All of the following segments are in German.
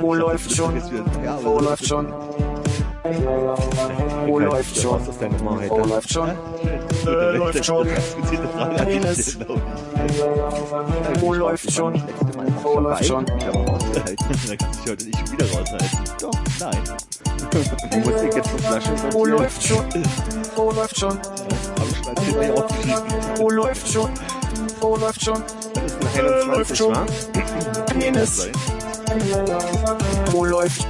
Wo läuft schon? Wo läuft schon? Wo läuft schon? Wo läuft schon? Läuft schon. Wo läuft schon? Wo läuft schon? Da kannst du heute nicht wieder raushalten. Doch, nein. Du musst dir jetzt eine Flasche Wo läuft schon? Wo läuft schon? Schon. Wo läuft schon? Wo läuft schon? Das ist eine 21, schon. wa? Ines. Wo läuft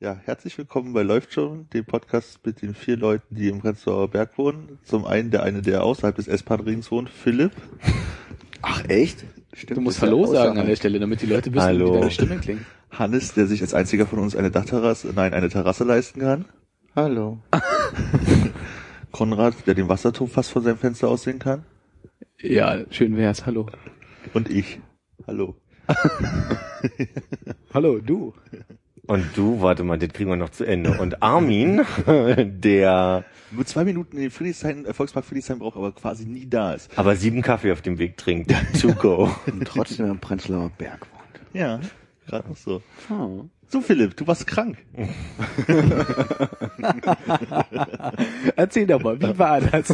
Ja, herzlich willkommen bei Läuft schon, dem Podcast mit den vier Leuten, die im Prenzlauer Berg wohnen. Zum einen der eine, der außerhalb des S-Bahn-Rings wohnt, Philipp. Ach, echt? Stimmt, Du musst Hallo sagen an der Stelle, damit die Leute wissen, Hallo. wie deine Stimme klingt. Hannes, der sich als einziger von uns eine Dachterrasse, nein, eine Terrasse leisten kann. Hallo. Konrad, der den Wasserturm fast von seinem Fenster aussehen kann. Ja, schön wär's. Hallo. Und ich. Hallo. Hallo, du. Und du, warte mal, das kriegen wir noch zu Ende. Und Armin, der Nur zwei Minuten in den Friedrichshain, Volkspark Friedrichshain braucht, aber quasi nie da ist. aber sieben Kaffee auf dem Weg trinkt. To go. und trotzdem im Prenzlauer Berg wohnt. Ja, gerade noch so. Oh. So, Philipp, du warst krank. Erzähl doch mal, wie war das?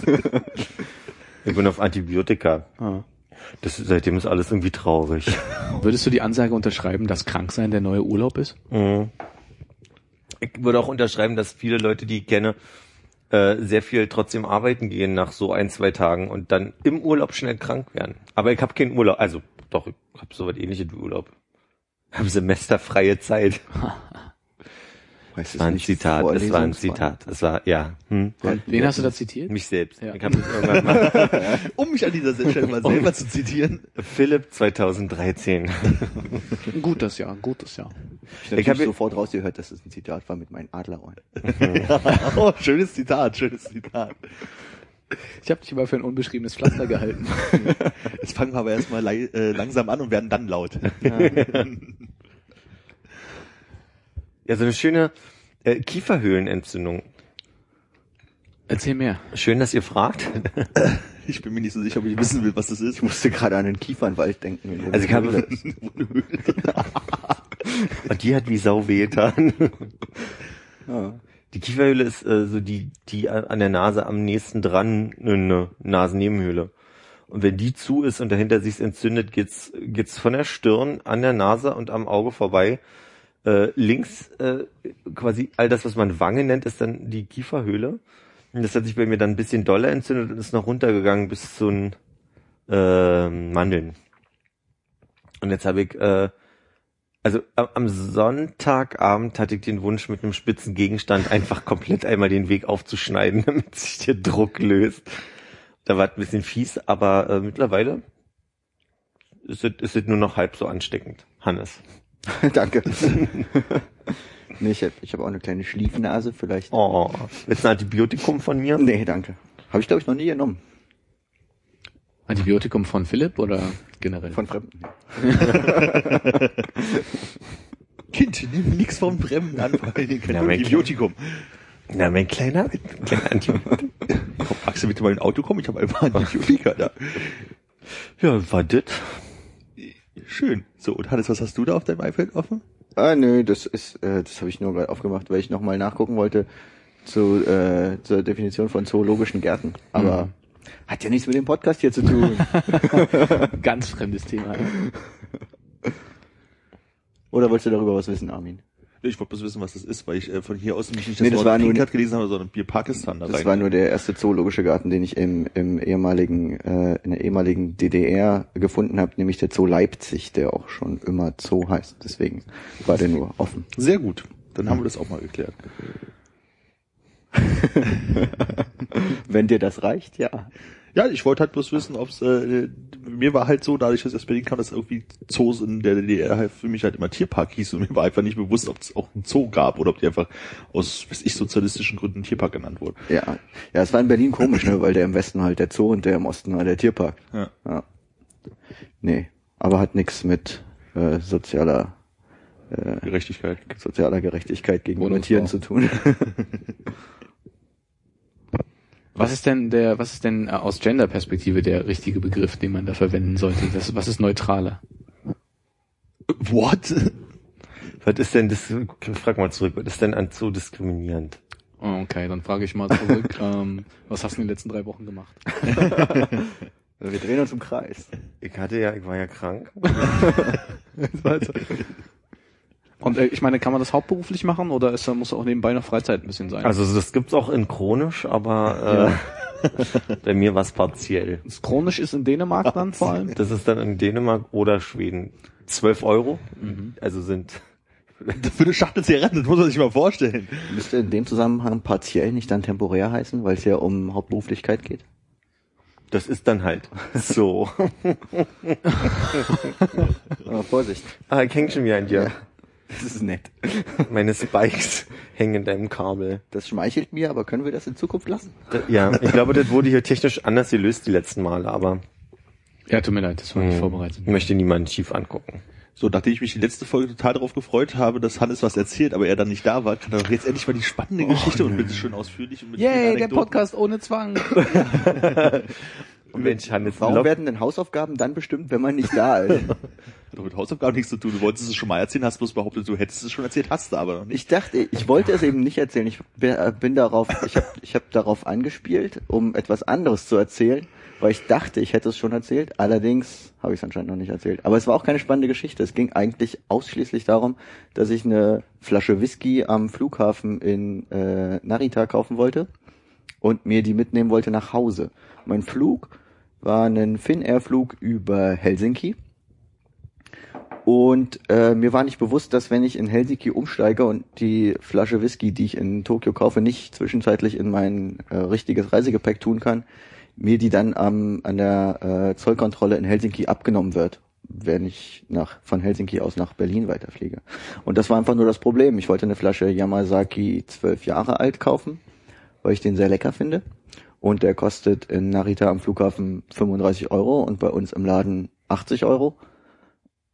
Ich bin auf Antibiotika. Ah. Das, seitdem ist alles irgendwie traurig. Würdest du die Ansage unterschreiben, dass Kranksein der neue Urlaub ist? Mhm. Ich würde auch unterschreiben, dass viele Leute, die ich kenne, äh, sehr viel trotzdem arbeiten gehen nach so ein, zwei Tagen und dann im Urlaub schnell krank werden. Aber ich habe keinen Urlaub. Also doch, ich habe so was ähnliches wie Urlaub. Ich habe semesterfreie Zeit. Weißt Das war ein Zitat. Das war ein Zitat. Das war, ja. Hm. Wen hast du da zitiert? Mich selbst. Ja. Ich habe das irgendwann mal. Um mich an dieser Stelle mal selber zu zitieren. Philipp 2013. Ein gutes Jahr, ein gutes Jahr. Ich habe Ich hab- sofort rausgehört, dass es ein Zitat war mit meinen Adlerohren. oh, schönes Zitat, schönes Zitat. Ich habe dich immer für ein unbeschriebenes Pflaster gehalten. Jetzt fangen wir aber erstmal äh, langsam an und werden dann laut. Ja, so eine schöne äh, Kieferhöhlenentzündung. Erzähl mehr. Schön, dass ihr fragt. Ich bin mir nicht so sicher, ob ich wissen will, was das ist. Ich musste gerade an den Kiefernwald denken. Also ich habe Höhle. und die hat wie Sau wehgetan. Ja. Die Kieferhöhle ist äh, so die, die an der Nase am nächsten dran, eine Nasennebenhöhle. Und wenn die zu ist und dahinter sich's entzündet, geht's, geht's von der Stirn an der Nase und am Auge vorbei. Äh, links äh, quasi all das, was man Wange nennt, ist dann die Kieferhöhle. Und das hat sich bei mir dann ein bisschen doller entzündet und ist noch runtergegangen bis zu den äh, Mandeln. Und jetzt habe ich äh, also am- am Sonntagabend hatte ich den Wunsch, mit einem spitzen Gegenstand einfach komplett einmal den Weg aufzuschneiden, damit sich der Druck löst. Da war es ein bisschen fies, aber äh, mittlerweile es, ist es nur noch halb so ansteckend. Hannes. Danke. nee, ich habe ich hab auch eine kleine Schliefnase, vielleicht. Oh, jetzt ein Antibiotikum von mir? Nee, danke. Habe ich, glaube ich, noch nie genommen. Antibiotikum von Philipp oder generell? Von Fremden. Kind, nimm nix von Bremmen an, kein Ja, mein Antibiotikum. Na, mein kleiner, mein kleiner Antibiotikum. Komm, magst du bitte mal in ein Auto kommen? Ich habe einfach Antibiotika da. Ja, war das? Schön. So, und Hannes, was hast du da auf deinem iPad offen? Ah, nö, das ist, äh, das habe ich nur gerade aufgemacht, weil ich nochmal nachgucken wollte zu, äh, zur Definition von zoologischen Gärten. Aber hat ja nichts mit dem Podcast hier zu tun. Ganz fremdes Thema. Oder wolltest du darüber was wissen, Armin? Ich wollte bloß wissen, was das ist, weil ich äh, von hier aus nämlich nicht Nee, das das Wort war Pinkert gelesen habe, sondern Bier Pakistan da Das rein. war nur der erste zoologische Garten, den ich im, im ehemaligen, äh, in der ehemaligen DDR gefunden habe, nämlich der Zoo Leipzig, der auch schon immer Zoo heißt. Deswegen war der nur offen. Sehr gut. Dann haben wir das auch mal geklärt. Wenn dir das reicht, ja. Ja, ich wollte halt bloß wissen, ob's äh, mir war halt so, dadurch, dass ich aus Berlin kam, dass irgendwie Zoos in der DDR halt für mich halt immer Tierpark hieß und mir war einfach nicht bewusst, ob es auch einen Zoo gab oder ob die einfach aus, weiß ich, sozialistischen Gründen Tierpark genannt wurden. Ja, ja, es war in Berlin komisch, ne, weil der im Westen halt der Zoo und der im Osten war der Tierpark. Ja. Ja. Nee, aber hat nichts mit äh, sozialer äh, Gerechtigkeit. sozialer Gerechtigkeit gegenüber. Tieren zu tun. Was ist denn der, was ist denn äh, aus Gender-Perspektive der richtige Begriff, den man da verwenden sollte? Das, was ist neutraler? What? Was ist denn das, frag mal zurück, was ist denn an so diskriminierend? Oh, Okay, dann frage ich mal zurück, ähm, was hast du in den letzten drei Wochen gemacht? Wir drehen uns im Kreis. Ich hatte ja, ich war ja krank. Und äh, ich meine, kann man das hauptberuflich machen oder ist, muss auch nebenbei noch Freizeit ein bisschen sein? Also das gibt's auch in chronisch, aber äh, bei mir war's partiell. Das chronisch ist in Dänemark dann vor allem. Das ist dann in Dänemark oder Schweden. 12 Euro, Mhm. also sind Für eine Schachtel Zigaretten, das muss man sich mal vorstellen. Müsste in dem Zusammenhang partiell nicht dann temporär heißen, weil es ja um Hauptberuflichkeit geht? das ist dann halt so. Vorsicht. ah, ich häng schon wieder an dir. Das ist nett. Meine Spikes hängen in deinem Kabel. Das schmeichelt mir, aber können wir das in Zukunft lassen? Da- Ja, ich glaube, das wurde hier technisch anders gelöst die letzten Male, aber Ja, tut mir leid, das war nicht hm, vorbereitet. ich möchte niemanden schief angucken. So, nachdem ich mich die letzte Folge total darauf gefreut habe, dass Hannes was erzählt, aber er dann nicht da war, kann er doch jetzt endlich mal die spannende Geschichte und bitte schön ausführlich und mit Yay, der. Podcast ohne Zwang. Und Mensch, Hannes, Warum werden denn Hausaufgaben dann bestimmt, wenn man nicht da ist? Hat doch mit Hausaufgaben nichts zu tun. Du wolltest es schon mal erzählen, hast bloß behauptet, du hättest es schon erzählt, hast du aber noch nicht. Ich dachte, ich wollte es eben nicht erzählen. Ich bin bin darauf, ich habe ich hab darauf angespielt, um etwas anderes zu erzählen, weil ich dachte, ich hätte es schon erzählt. Allerdings habe ich es anscheinend noch nicht erzählt. Aber es war auch keine spannende Geschichte. Es ging eigentlich ausschließlich darum, dass ich eine Flasche Whisky am Flughafen in äh, Narita kaufen wollte und mir die mitnehmen wollte nach Hause. Mein Flug war ein Finnair-Flug über Helsinki. Und äh, mir war nicht bewusst, dass wenn ich in Helsinki umsteige und die Flasche Whisky, die ich in Tokio kaufe, nicht zwischenzeitlich in mein äh, richtiges Reisegepäck tun kann, mir die dann am an der äh, Zollkontrolle in Helsinki abgenommen wird, wenn ich nach von Helsinki aus nach Berlin weiterfliege. Und das war einfach nur das Problem. Ich wollte eine Flasche Yamazaki zwölf Jahre alt kaufen, weil ich den sehr lecker finde. Und der kostet in Narita am Flughafen 35 Euro und bei uns im Laden 80 Euro.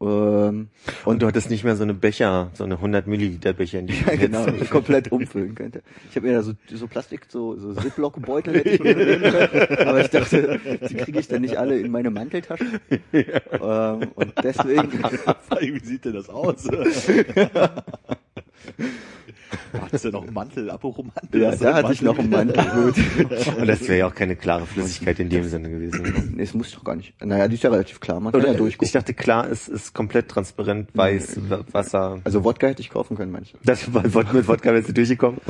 Ähm, Und du hattest nicht mehr so eine Becher, so eine 100 Milliliter Becher, in die ja, genau, komplett umfüllen könnte. Ich habe mir da so, so Plastik, so, so Ziploc-Beutel hätte ich mir nehmen können, aber ich dachte, die kriege ich dann nicht alle in meine Manteltasche. Ähm, und deswegen, Wie sieht denn das aus? Hattest du noch einen Mantel, apropos Mantel? ja, da hatte ich noch einen Mantel. Gut. Und das wäre ja auch keine klare Flüssigkeit in dem Sinne gewesen. Nee, es muss doch gar nicht. Naja, die ist ja relativ klar, man kann Oder ja durchgucken. ich dachte, klar, es ist komplett transparent, weiß, Wa- Wasser. Also Wodka hätte ich kaufen können, manche. Das mit Wodka wärst du durchgekommen.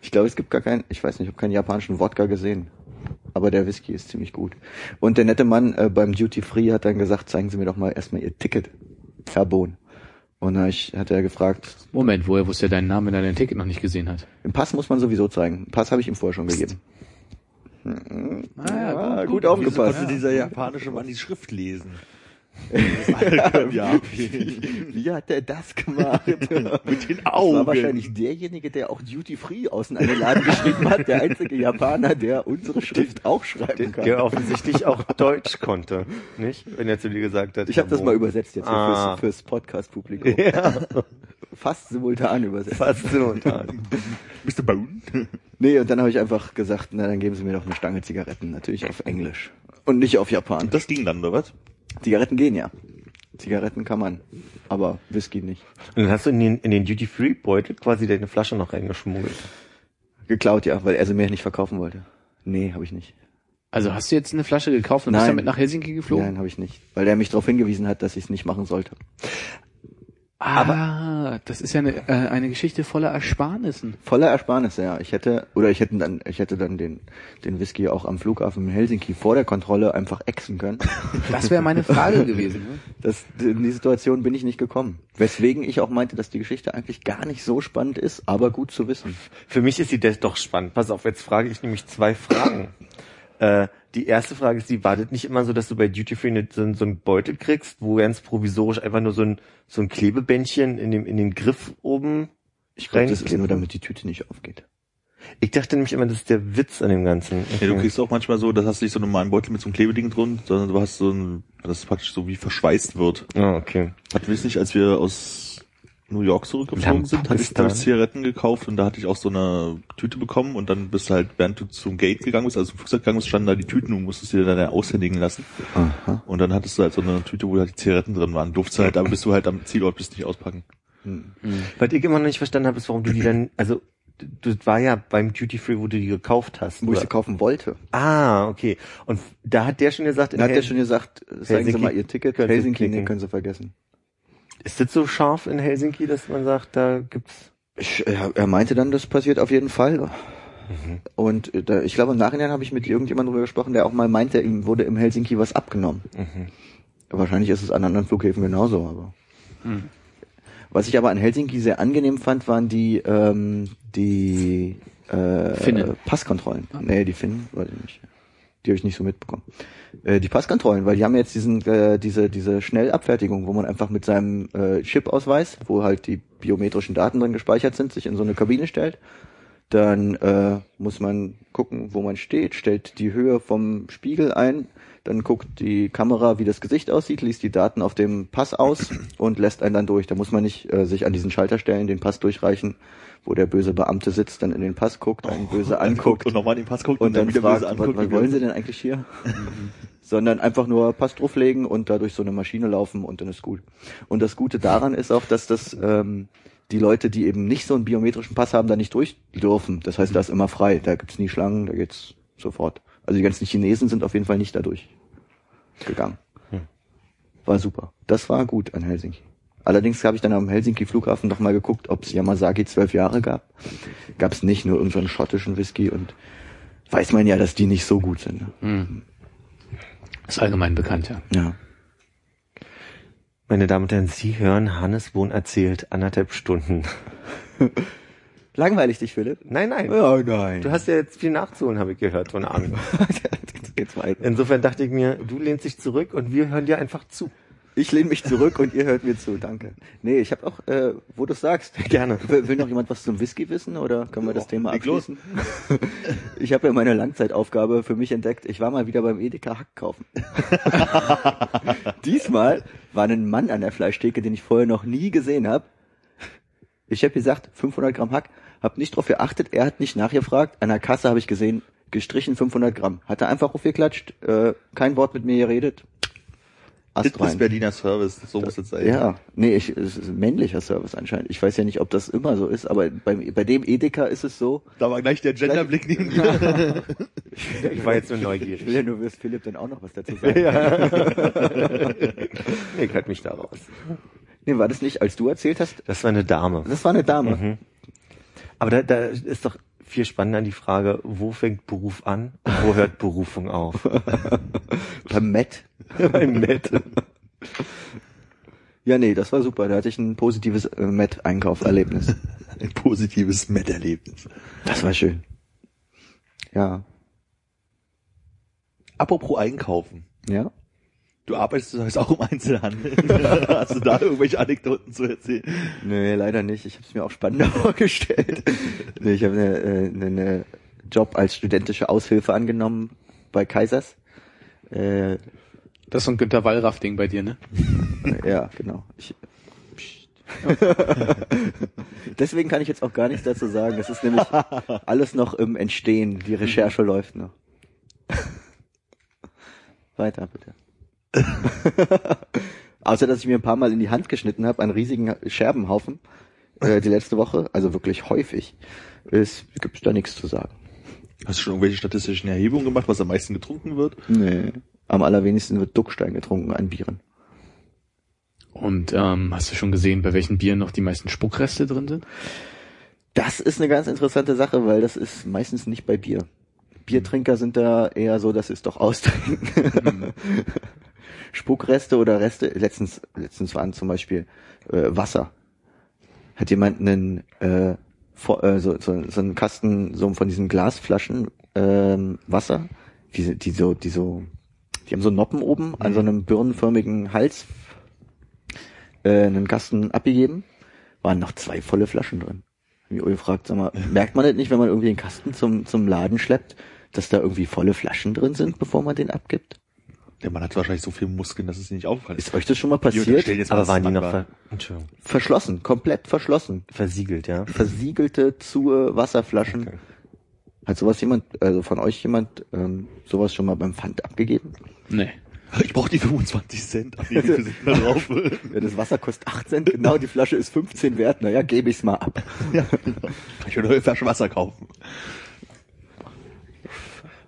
Ich glaube, es gibt gar keinen, ich weiß nicht, ich habe keinen japanischen Wodka gesehen. Aber der Whisky ist ziemlich gut. Und der nette Mann äh, beim Duty Free hat dann gesagt, zeigen Sie mir doch mal erstmal Ihr Ticket, Herr Bohn. Und da ich, hat er gefragt, Moment, woher wusste er deinen Namen, wenn er dein Ticket noch nicht gesehen hat? den Pass muss man sowieso zeigen. Den Pass habe ich ihm vorher schon gegeben. Ah, Ah, gut, Wieso aufgepasst. konnte dieser japanische Mann die Schrift lesen? ja, Wie hat er das gemacht? mit den Das war Augen. wahrscheinlich derjenige, der auch Duty Free außen an den Laden geschrieben hat. Der einzige Japaner, der unsere Schrift auch schreiben kann. Der offensichtlich auch Deutsch konnte, nicht? Wenn er zu dir gesagt hat. Ich habe das mal übersetzt jetzt Ah. fürs, fürs Podcast-Publikum. Ja, Fast simultan übersetzt. fast simultan. Mr. Bone? Nee, und dann habe ich einfach gesagt, na dann geben Sie mir doch eine Stange Zigaretten, natürlich auf Englisch. Und nicht auf Japan. Das ging dann, oder was? Zigaretten gehen ja. Zigaretten kann man, aber Whisky nicht. Und dann hast du in den, in den Duty-Free-Beutel quasi deine Flasche noch reingeschmuggelt. Geklaut, ja, weil er sie mir nicht verkaufen wollte. Nee, habe ich nicht. Also hast du jetzt eine Flasche gekauft und bist Nein. damit nach Helsinki geflogen? Nein, habe ich nicht. Weil er mich darauf hingewiesen hat, dass ich es nicht machen sollte. Ah, das ist ja eine, äh, eine Geschichte voller Ersparnissen. Voller Ersparnisse, ja. Ich hätte, oder ich hätte dann, ich hätte dann den, den Whisky auch am Flughafen in Helsinki vor der Kontrolle einfach exen können. Das wäre meine Frage gewesen. Ne? Das, in die Situation bin ich nicht gekommen. Weswegen ich auch meinte, dass die Geschichte eigentlich gar nicht so spannend ist, aber gut zu wissen. Für mich ist das doch spannend. Pass auf, jetzt frage ich nämlich zwei Fragen. Äh, die erste Frage ist, die wartet nicht immer so, dass du bei Duty Free ne- so, so einen Beutel kriegst, wo ganz provisorisch einfach nur so ein, so ein Klebebändchen in dem, in den Griff oben Ich glaube, das ist nur, damit die Tüte nicht aufgeht. Ich dachte nämlich immer, das ist der Witz an dem Ganzen. Ja, du Okay. kriegst auch manchmal so, das hast du nicht so einen normalen Beutel mit so einem Klebeding drin, sondern du hast so ein, das praktisch so wie verschweißt wird. Ah, okay. Hatten wir nicht, als wir aus New York zurückgeflogen sind, hatte ich, ich Zigaretten gekauft und da hatte ich auch so eine Tüte bekommen und dann bist du halt, während du zum Gate gegangen bist, also zum Flugzeug gegangen bist, standen da die Tüten und musstest dir dann aushändigen lassen. Aha. Und dann hattest du halt so eine Tüte, wo halt die Zigaretten drin waren. Durftest du halt, aber bis du halt am Zielort bist, nicht auspacken. Was ich immer noch nicht verstanden habe, ist, warum du die dann, also, das war ja beim Duty Free, wo du die gekauft hast. Wo ich oder? sie kaufen wollte. ah, okay. Und da hat der schon gesagt, in Da hat der schon gesagt, zeigen Sie Helsinki mal Ihr Ticket. können Sie Helsinki, nee, können Sie vergessen. Ist das so scharf in Helsinki, dass man sagt, da gibt's, Ich, er, er meinte dann, das passiert auf jeden Fall. Und äh, da, ich glaube, im Nachhinein habe ich mit irgendjemandem drüber gesprochen, der auch mal meinte, ihm wurde im Helsinki was abgenommen. Wahrscheinlich ist es an anderen Flughäfen genauso, aber. Was ich aber an Helsinki sehr angenehm fand, waren die, ähm, die äh, Finnen. Passkontrollen. Nee, die Finnen, weiß ich nicht. Die habe ich nicht so mitbekommen. Äh, die Passkontrollen, weil die haben jetzt diesen, äh, diese, diese Schnellabfertigung, wo man einfach mit seinem äh, Chip-Ausweis, wo halt die biometrischen Daten drin gespeichert sind, sich in so eine Kabine stellt. Dann äh, muss man gucken, wo man steht, stellt die Höhe vom Spiegel ein, dann guckt die Kamera, wie das Gesicht aussieht, liest die Daten auf dem Pass aus und lässt einen dann durch. Da muss man nicht äh, sich an diesen Schalter stellen, den Pass durchreichen, wo der böse Beamte sitzt, dann in den Pass guckt, einen böse anguckt Und nochmal den Pass guckt und dann wieder fragt, böse was, anguckt. was wollen Sie denn eigentlich hier? Sondern einfach nur Pass drauflegen und da durch so eine Maschine laufen und dann ist gut. Und das Gute daran ist auch, dass das ähm, die Leute, die eben nicht so einen biometrischen Pass haben, da nicht durch dürfen. Das heißt, da ist immer frei. Da gibt's nie Schlangen, da geht's sofort. Also die ganzen Chinesen sind auf jeden Fall nicht dadurch gegangen. War super. Das war gut an Helsinki. Allerdings habe ich dann am Helsinki Flughafen noch mal geguckt, ob es Yamazaki zwölf Jahre gab. Gab es nicht, nur irgendeinen schottischen Whisky und weiß man ja, dass die nicht so gut sind. Ne? Ist allgemein bekannt, ja. Ja. Meine Damen und Herren, Sie hören Hannes Wohn erzählt anderthalb Stunden. Langweilig dich, Philipp? Nein, nein. Ja, nein. Du hast ja jetzt viel nachzuholen, habe ich gehört von Armin. Jetzt geht's weiter. Insofern dachte ich mir, du lehnst dich zurück und wir hören dir einfach zu. Ich lehne mich zurück und ihr hört mir zu. Danke. Nee, ich habe auch, äh, wo du sagst. Gerne. Will, will noch jemand was zum Whisky wissen oder können wir das Thema abschließen? Ich habe ja meine Langzeitaufgabe für mich entdeckt. Ich war mal wieder beim Edeka Hack kaufen. Diesmal war ein Mann an der Fleischtheke, den ich vorher noch nie gesehen habe. Ich habe gesagt, 500 Gramm Hack, hab nicht drauf geachtet, er hat nicht nachgefragt. An der Kasse habe ich gesehen, gestrichen 500 Gramm. Hat er einfach aufgeklatscht, äh, kein Wort mit mir geredet. Das Ast ist. Berliner Service, so muss es sein. Ja, nee, ich, es ist ein männlicher Service anscheinend. Ich weiß ja nicht, ob das immer so ist, aber bei, bei dem Edeka ist es so. Da war gleich der Genderblick neben mir. Ich war jetzt nur Ich will neugierig. ja nur, wirst Philipp dann auch noch was dazu sagen. Nee, ich halt mich da raus. Nee, war das nicht, als du erzählt hast? Das war eine Dame. Das war eine Dame. Mhm. Aber da, da ist doch viel spannender die Frage, wo fängt Beruf an und wo hört Berufung auf? Beim Matt. Beim Nett. Ja, nee, das war super. Da hatte ich ein positives äh, Matt-Einkaufserlebnis. Ein positives Met-Erlebnis. Das war schön. Ja. Apropos Einkaufen. Ja. Du arbeitest das heißt auch im Einzelhandel. Hast du da irgendwelche Anekdoten zu erzählen? Nee, leider nicht. Ich habe es mir auch spannender vorgestellt. nee, ich habe eine, äh, eine, eine Job als studentische Aushilfe angenommen bei Kaisers. Äh, Das ist so ein Günter Wallraff-Ding bei dir, ne? ja, genau. Ich, Psst. Deswegen kann ich jetzt auch gar nichts dazu sagen. Es ist nämlich alles noch im Entstehen. Die Recherche läuft noch. Weiter, bitte. Außer, dass ich mir ein paar Mal in die Hand geschnitten habe, einen riesigen Scherbenhaufen, äh, die letzte Woche, also wirklich häufig, es gibt da nichts zu sagen. Hast du schon irgendwelche statistischen Erhebungen gemacht, was am meisten getrunken wird? Nee. Am allerwenigsten wird Duckstein getrunken an Bieren. Und ähm, hast du schon gesehen, bei welchen Bieren noch die meisten Spuckreste drin sind? Das ist eine ganz interessante Sache, weil das ist meistens nicht bei Bier. Biertrinker sind da eher so, dass sie es doch austrinken. Spuckreste oder Reste, letztens, letztens waren zum Beispiel äh, Wasser. Hat jemand einen, äh, vor, äh, so, so, so einen Kasten so von diesen Glasflaschen ähm, Wasser, die, die so, die so, die haben so Noppen oben an so einem birnenförmigen Hals äh, einen Kasten abgegeben, waren noch zwei volle Flaschen drin. Ich auch gefragt, sag mal, merkt man das nicht, wenn man irgendwie den Kasten zum, zum Laden schleppt, dass da irgendwie volle Flaschen drin sind, bevor man den abgibt? Der Mann hat wahrscheinlich so viel Muskeln, dass es ihm nicht aufgefallen ist. Ist euch das schon mal passiert? mal, Aber waren es die noch ver Verschlossen, komplett verschlossen. versiegelt, ja? Versiegelte zu Wasserflaschen. Okay. Hat sowas jemand, also von euch jemand, ähm, sowas schon mal beim Pfand abgegeben? Nee. Ich brauche die 25 Cent. Ach, viel sind da drauf? Ja, das Wasser kostet 8 Cent, genau, die Flasche ist 15 wert, naja, gebe ich's mal ab. ja, genau. Ich will eine neue Flasche Wasser kaufen.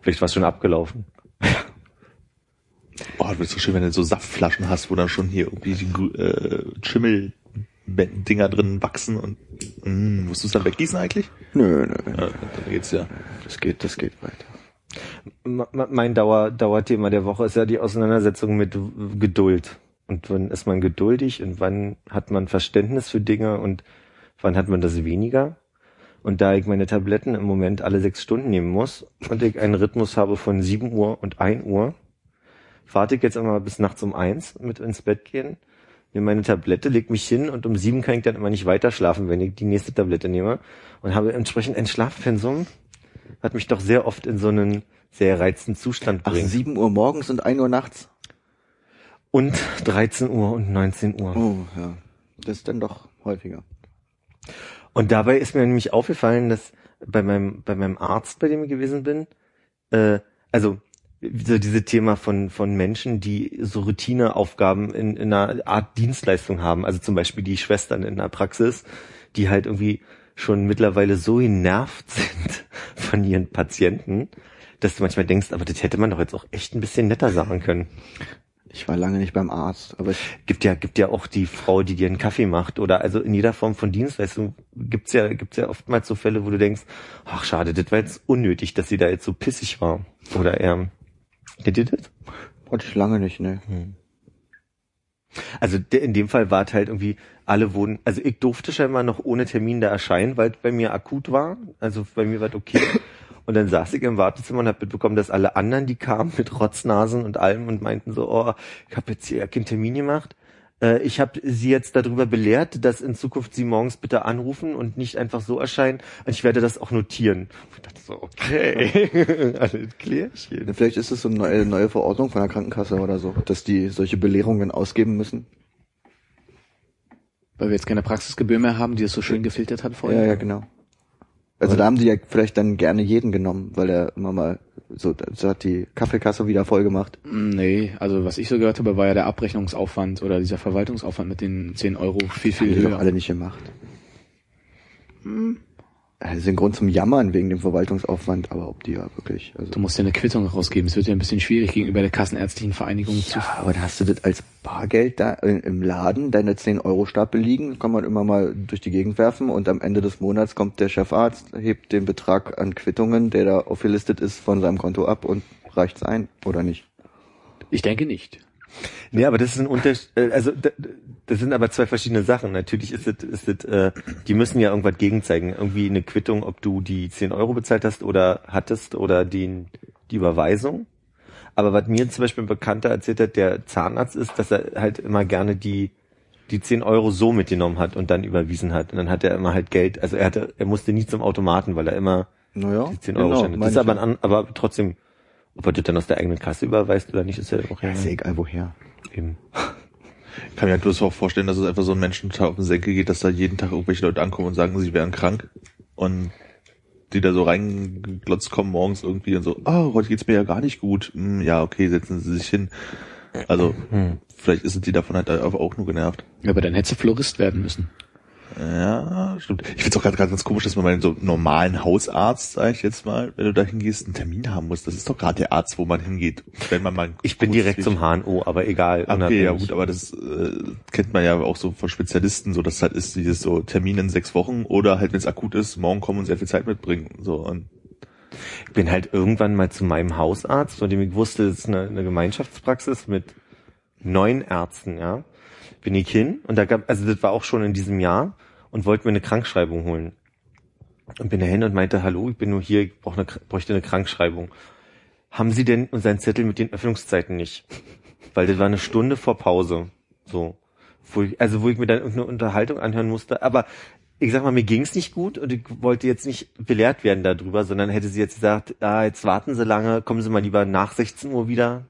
Vielleicht war es schon abgelaufen. Oh, das wird so schön, wenn du so Saftflaschen hast, wo dann schon hier irgendwie die äh, Schimmel-Dinger drin wachsen und mh, musst du es dann weggießen eigentlich? Nö, nö, Ja, dann geht's ja. das geht, das geht weiter. Mein Dauer, Dauerthema der Woche ist ja die Auseinandersetzung mit Geduld. Und wann ist man geduldig und wann hat man Verständnis für Dinge und wann hat man das weniger? Und da ich meine Tabletten im Moment alle sechs Stunden nehmen muss und ich einen Rhythmus habe von 7 Uhr und 1 Uhr, warte ich jetzt immer bis nachts um eins mit ins Bett gehen, nehme meine Tablette, leg mich hin und um sieben kann ich dann immer nicht weiter schlafen, wenn ich die nächste Tablette nehme und habe entsprechend ein Schlafpensum, hat mich doch sehr oft in so einen sehr reizenden Zustand Ach, bringt. 7 Uhr morgens und 1 Uhr nachts? Und 13 Uhr und 19 Uhr. Oh, ja. Das ist dann doch häufiger. Und dabei ist mir nämlich aufgefallen, dass bei meinem, bei meinem Arzt, bei dem ich gewesen bin, äh, also so diese Thema von, von Menschen, die so Routineaufgaben in, in einer Art Dienstleistung haben, also zum Beispiel die Schwestern in der Praxis, die halt irgendwie schon mittlerweile so genervt sind von ihren Patienten, dass du manchmal denkst, aber das hätte man doch jetzt auch echt ein bisschen netter sagen können. Ich war lange nicht beim Arzt, aber ich, gibt ja gibt ja auch die Frau, die dir einen Kaffee macht oder also in jeder Form von Dienstleistung gibt's ja gibt's ja oftmals so Fälle, wo du denkst, ach schade, das war jetzt unnötig, dass sie da jetzt so pissig war oder er. Kennt ihr das? hatte ich lange nicht, ne. Also der, in dem Fall war es halt irgendwie alle wurden, also ich durfte scheinbar noch ohne Termin da erscheinen, weil es bei mir akut war. Also bei mir war es okay. Und dann saß ich im Wartezimmer und habe mitbekommen, dass alle anderen, die kamen mit Rotznasen und allem und meinten so, oh, ich habe jetzt hier keinen Termin gemacht. Äh, Ich habe sie jetzt darüber belehrt, dass in Zukunft sie morgens bitte anrufen und nicht einfach so erscheinen. Und ich werde das auch notieren. Ich dachte so, okay, alles klärchen. Vielleicht ist es so eine neue, neue Verordnung von der Krankenkasse oder so, dass die solche Belehrungen ausgeben müssen. Weil wir jetzt keine Praxisgebühr mehr haben, die es so schön gefiltert hat vorher. Ja, ja, genau. Also da haben die ja vielleicht dann gerne jeden genommen, weil er immer mal so, so hat die Kaffeekasse wieder voll gemacht. Nee, also was ich so gehört habe, war ja der Abrechnungsaufwand oder dieser Verwaltungsaufwand mit den 10 Euro viel, viel Haben die doch höher. alle nicht gemacht. Das ist ein Grund zum Jammern wegen dem Verwaltungsaufwand, aber ob die ja wirklich, also. Du musst ja eine Quittung rausgeben. Es wird ja ein bisschen schwierig gegenüber der Kassenärztlichen Vereinigung zu. Ja, aber dann hast du das als Bargeld da im Laden, deine 10 Euro Stapel liegen, kann man immer mal durch die Gegend werfen und am Ende des Monats kommt der Chefarzt, hebt den Betrag an Quittungen, der da aufgelistet ist, von seinem Konto ab und reicht's ein, oder nicht? Ich denke nicht. Nee, aber das ist ein Unterschied, also d- d- das sind aber zwei verschiedene Sachen. Natürlich ist es, ist es, äh, die müssen ja irgendwas gegenzeigen. Irgendwie eine Quittung, ob du die 10 Euro bezahlt hast oder hattest oder den, die Überweisung. Aber was mir zum Beispiel ein Bekannter erzählt hat, der Zahnarzt ist, dass er halt immer gerne die, die 10 Euro so mitgenommen hat und dann überwiesen hat. Und dann hat er immer halt Geld, also er hatte, er musste nie zum Automaten, weil er immer Naja, die 10 Euro Scheine. Das ist aber, ein, aber trotzdem, ob er das dann aus der eigenen Kasse überweist oder nicht, ist ja auch ich. ist ja egal woher. eben. Ich kann mir halt bloß auch vorstellen, dass es einfach so ein Menschen total auf den Senkel geht, dass da jeden Tag irgendwelche Leute ankommen und sagen, sie wären krank und die da so reingeglotzt kommen morgens irgendwie und so, ah, heute geht's mir ja gar nicht gut. Hm, ja, okay, setzen Sie sich hin. Also, Hm. vielleicht sind die davon halt einfach auch nur genervt. Ja, aber dann hättest du Florist werden müssen. Ja, stimmt. Ich find's auch gerade ganz komisch, dass man bei so normalen Hausarzt, sag ich jetzt mal, wenn du da hingehst, einen Termin haben muss. Das ist doch gerade der Arzt, wo man hingeht, wenn man mal Ich bin direkt zum HNO, aber egal. Okay, ja gut, aber das äh, kennt man ja auch so von Spezialisten, so dass halt ist dieses so Termin in sechs Wochen oder halt, wenn es akut ist, morgen kommen und sehr viel Zeit mitbringen. So und Ich bin halt irgendwann mal zu meinem Hausarzt, von dem ich wusste, es ist eine, eine Gemeinschaftspraxis mit neun Ärzten, ja. Bin ich hin und da gab, also das war auch schon in diesem Jahr und wollte mir eine Krankschreibung holen. Und bin da hin und meinte, hallo, ich bin nur hier, ich brauch eine, bräuchte eine Krankschreibung. Haben Sie denn unseren Zettel mit den Öffnungszeiten nicht? Weil das war eine Stunde vor Pause. So. Wo ich, also wo ich mir dann irgendeine Unterhaltung anhören musste. Aber ich sag mal, mir ging's nicht gut und ich wollte jetzt nicht belehrt werden darüber, sondern hätte sie jetzt gesagt, ah, jetzt warten Sie lange, kommen Sie mal lieber nach 16 Uhr wieder.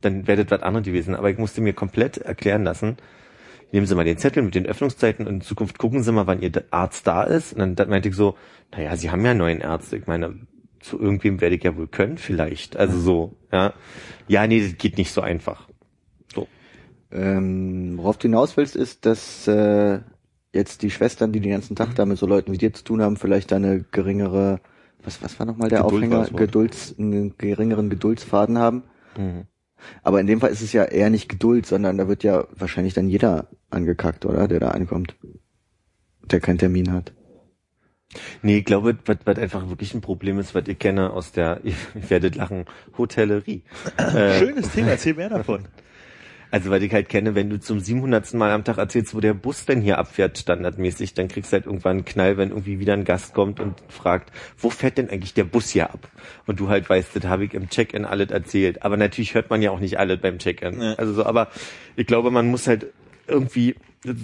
dann wäre das was anderes gewesen. Aber ich musste mir komplett erklären lassen, nehmen Sie mal den Zettel mit den Öffnungszeiten und in Zukunft gucken Sie mal, wann Ihr Arzt da ist. Und dann, dann meinte ich so, naja, Sie haben ja einen neuen Ärzte. Ich meine, zu irgendwem werde ich ja wohl können, vielleicht. Also so, ja. Ja, nee, das geht nicht so einfach. So. Ähm, worauf du hinaus willst, ist, dass äh, jetzt die Schwestern, die den ganzen Tag da mit so Leuten wie dir zu tun haben, vielleicht eine geringere, was, was war nochmal der Geduld Aufhänger. Gedulds, einen geringeren Geduldsfaden haben. Mhm. Aber in dem Fall ist es ja eher nicht Geduld, sondern da wird ja wahrscheinlich dann jeder angekackt, oder? Der da ankommt. Der keinen Termin hat. Nee, ich glaube, was, was einfach wirklich ein Problem ist, was ich kenne aus der, ich, werdet lachen, Hotellerie. Äh, Schönes Thema, erzähl mehr davon. Also, weil ich halt kenne, wenn du zum 700. Mal am Tag erzählst, wo der Bus denn hier abfährt, standardmäßig, dann kriegst du halt irgendwann einen Knall, wenn irgendwie wieder ein Gast kommt und fragt, wo fährt denn eigentlich der Bus hier ab? Und du halt weißt, das habe ich im Check-in alles erzählt. Aber natürlich hört man ja auch nicht alles beim Check-in. Ja. Also so, aber ich glaube, man muss halt irgendwie,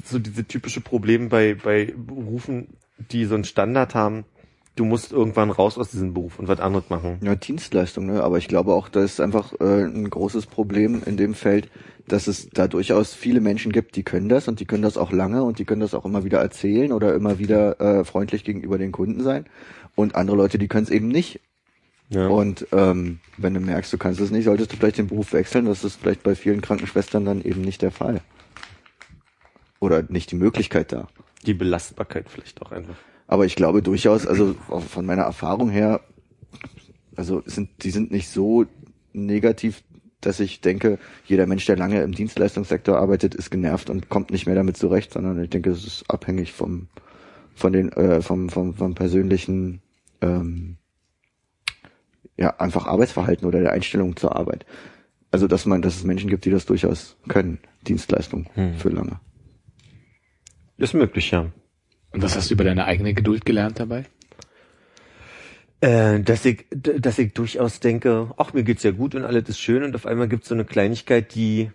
so diese typische Problem bei, bei Berufen, die so einen Standard haben, du musst irgendwann raus aus diesem Beruf und was anderes machen. Ja, Dienstleistung, ne? Aber ich glaube auch, da ist einfach äh, ein großes Problem in dem Feld, dass es da durchaus viele Menschen gibt, die können das und die können das auch lange und die können das auch immer wieder erzählen oder immer wieder äh, freundlich gegenüber den Kunden sein. Und andere Leute, die können es eben nicht. Ja. Und ähm, wenn du merkst, du kannst es nicht, solltest du vielleicht den Beruf wechseln. Das ist vielleicht bei vielen Krankenschwestern dann eben nicht der Fall. Oder nicht die Möglichkeit da. Die Belastbarkeit vielleicht auch einfach. Aber ich glaube durchaus, also von meiner Erfahrung her, also sind, die sind nicht so negativ, dass ich denke, jeder Mensch, der lange im Dienstleistungssektor arbeitet, ist genervt und kommt nicht mehr damit zurecht, sondern ich denke, es ist abhängig vom, von den, äh, vom, vom, vom persönlichen, ähm, ja, einfach Arbeitsverhalten oder der Einstellung zur Arbeit. Also, dass man, dass es Menschen gibt, die das durchaus können, Dienstleistung Hm. für lange. Ist möglich, ja. Und was hast du über deine eigene Geduld gelernt dabei? Äh, dass ich, dass ich durchaus denke, ach, mir geht's ja gut und alles ist schön und auf einmal gibt's so eine Kleinigkeit, die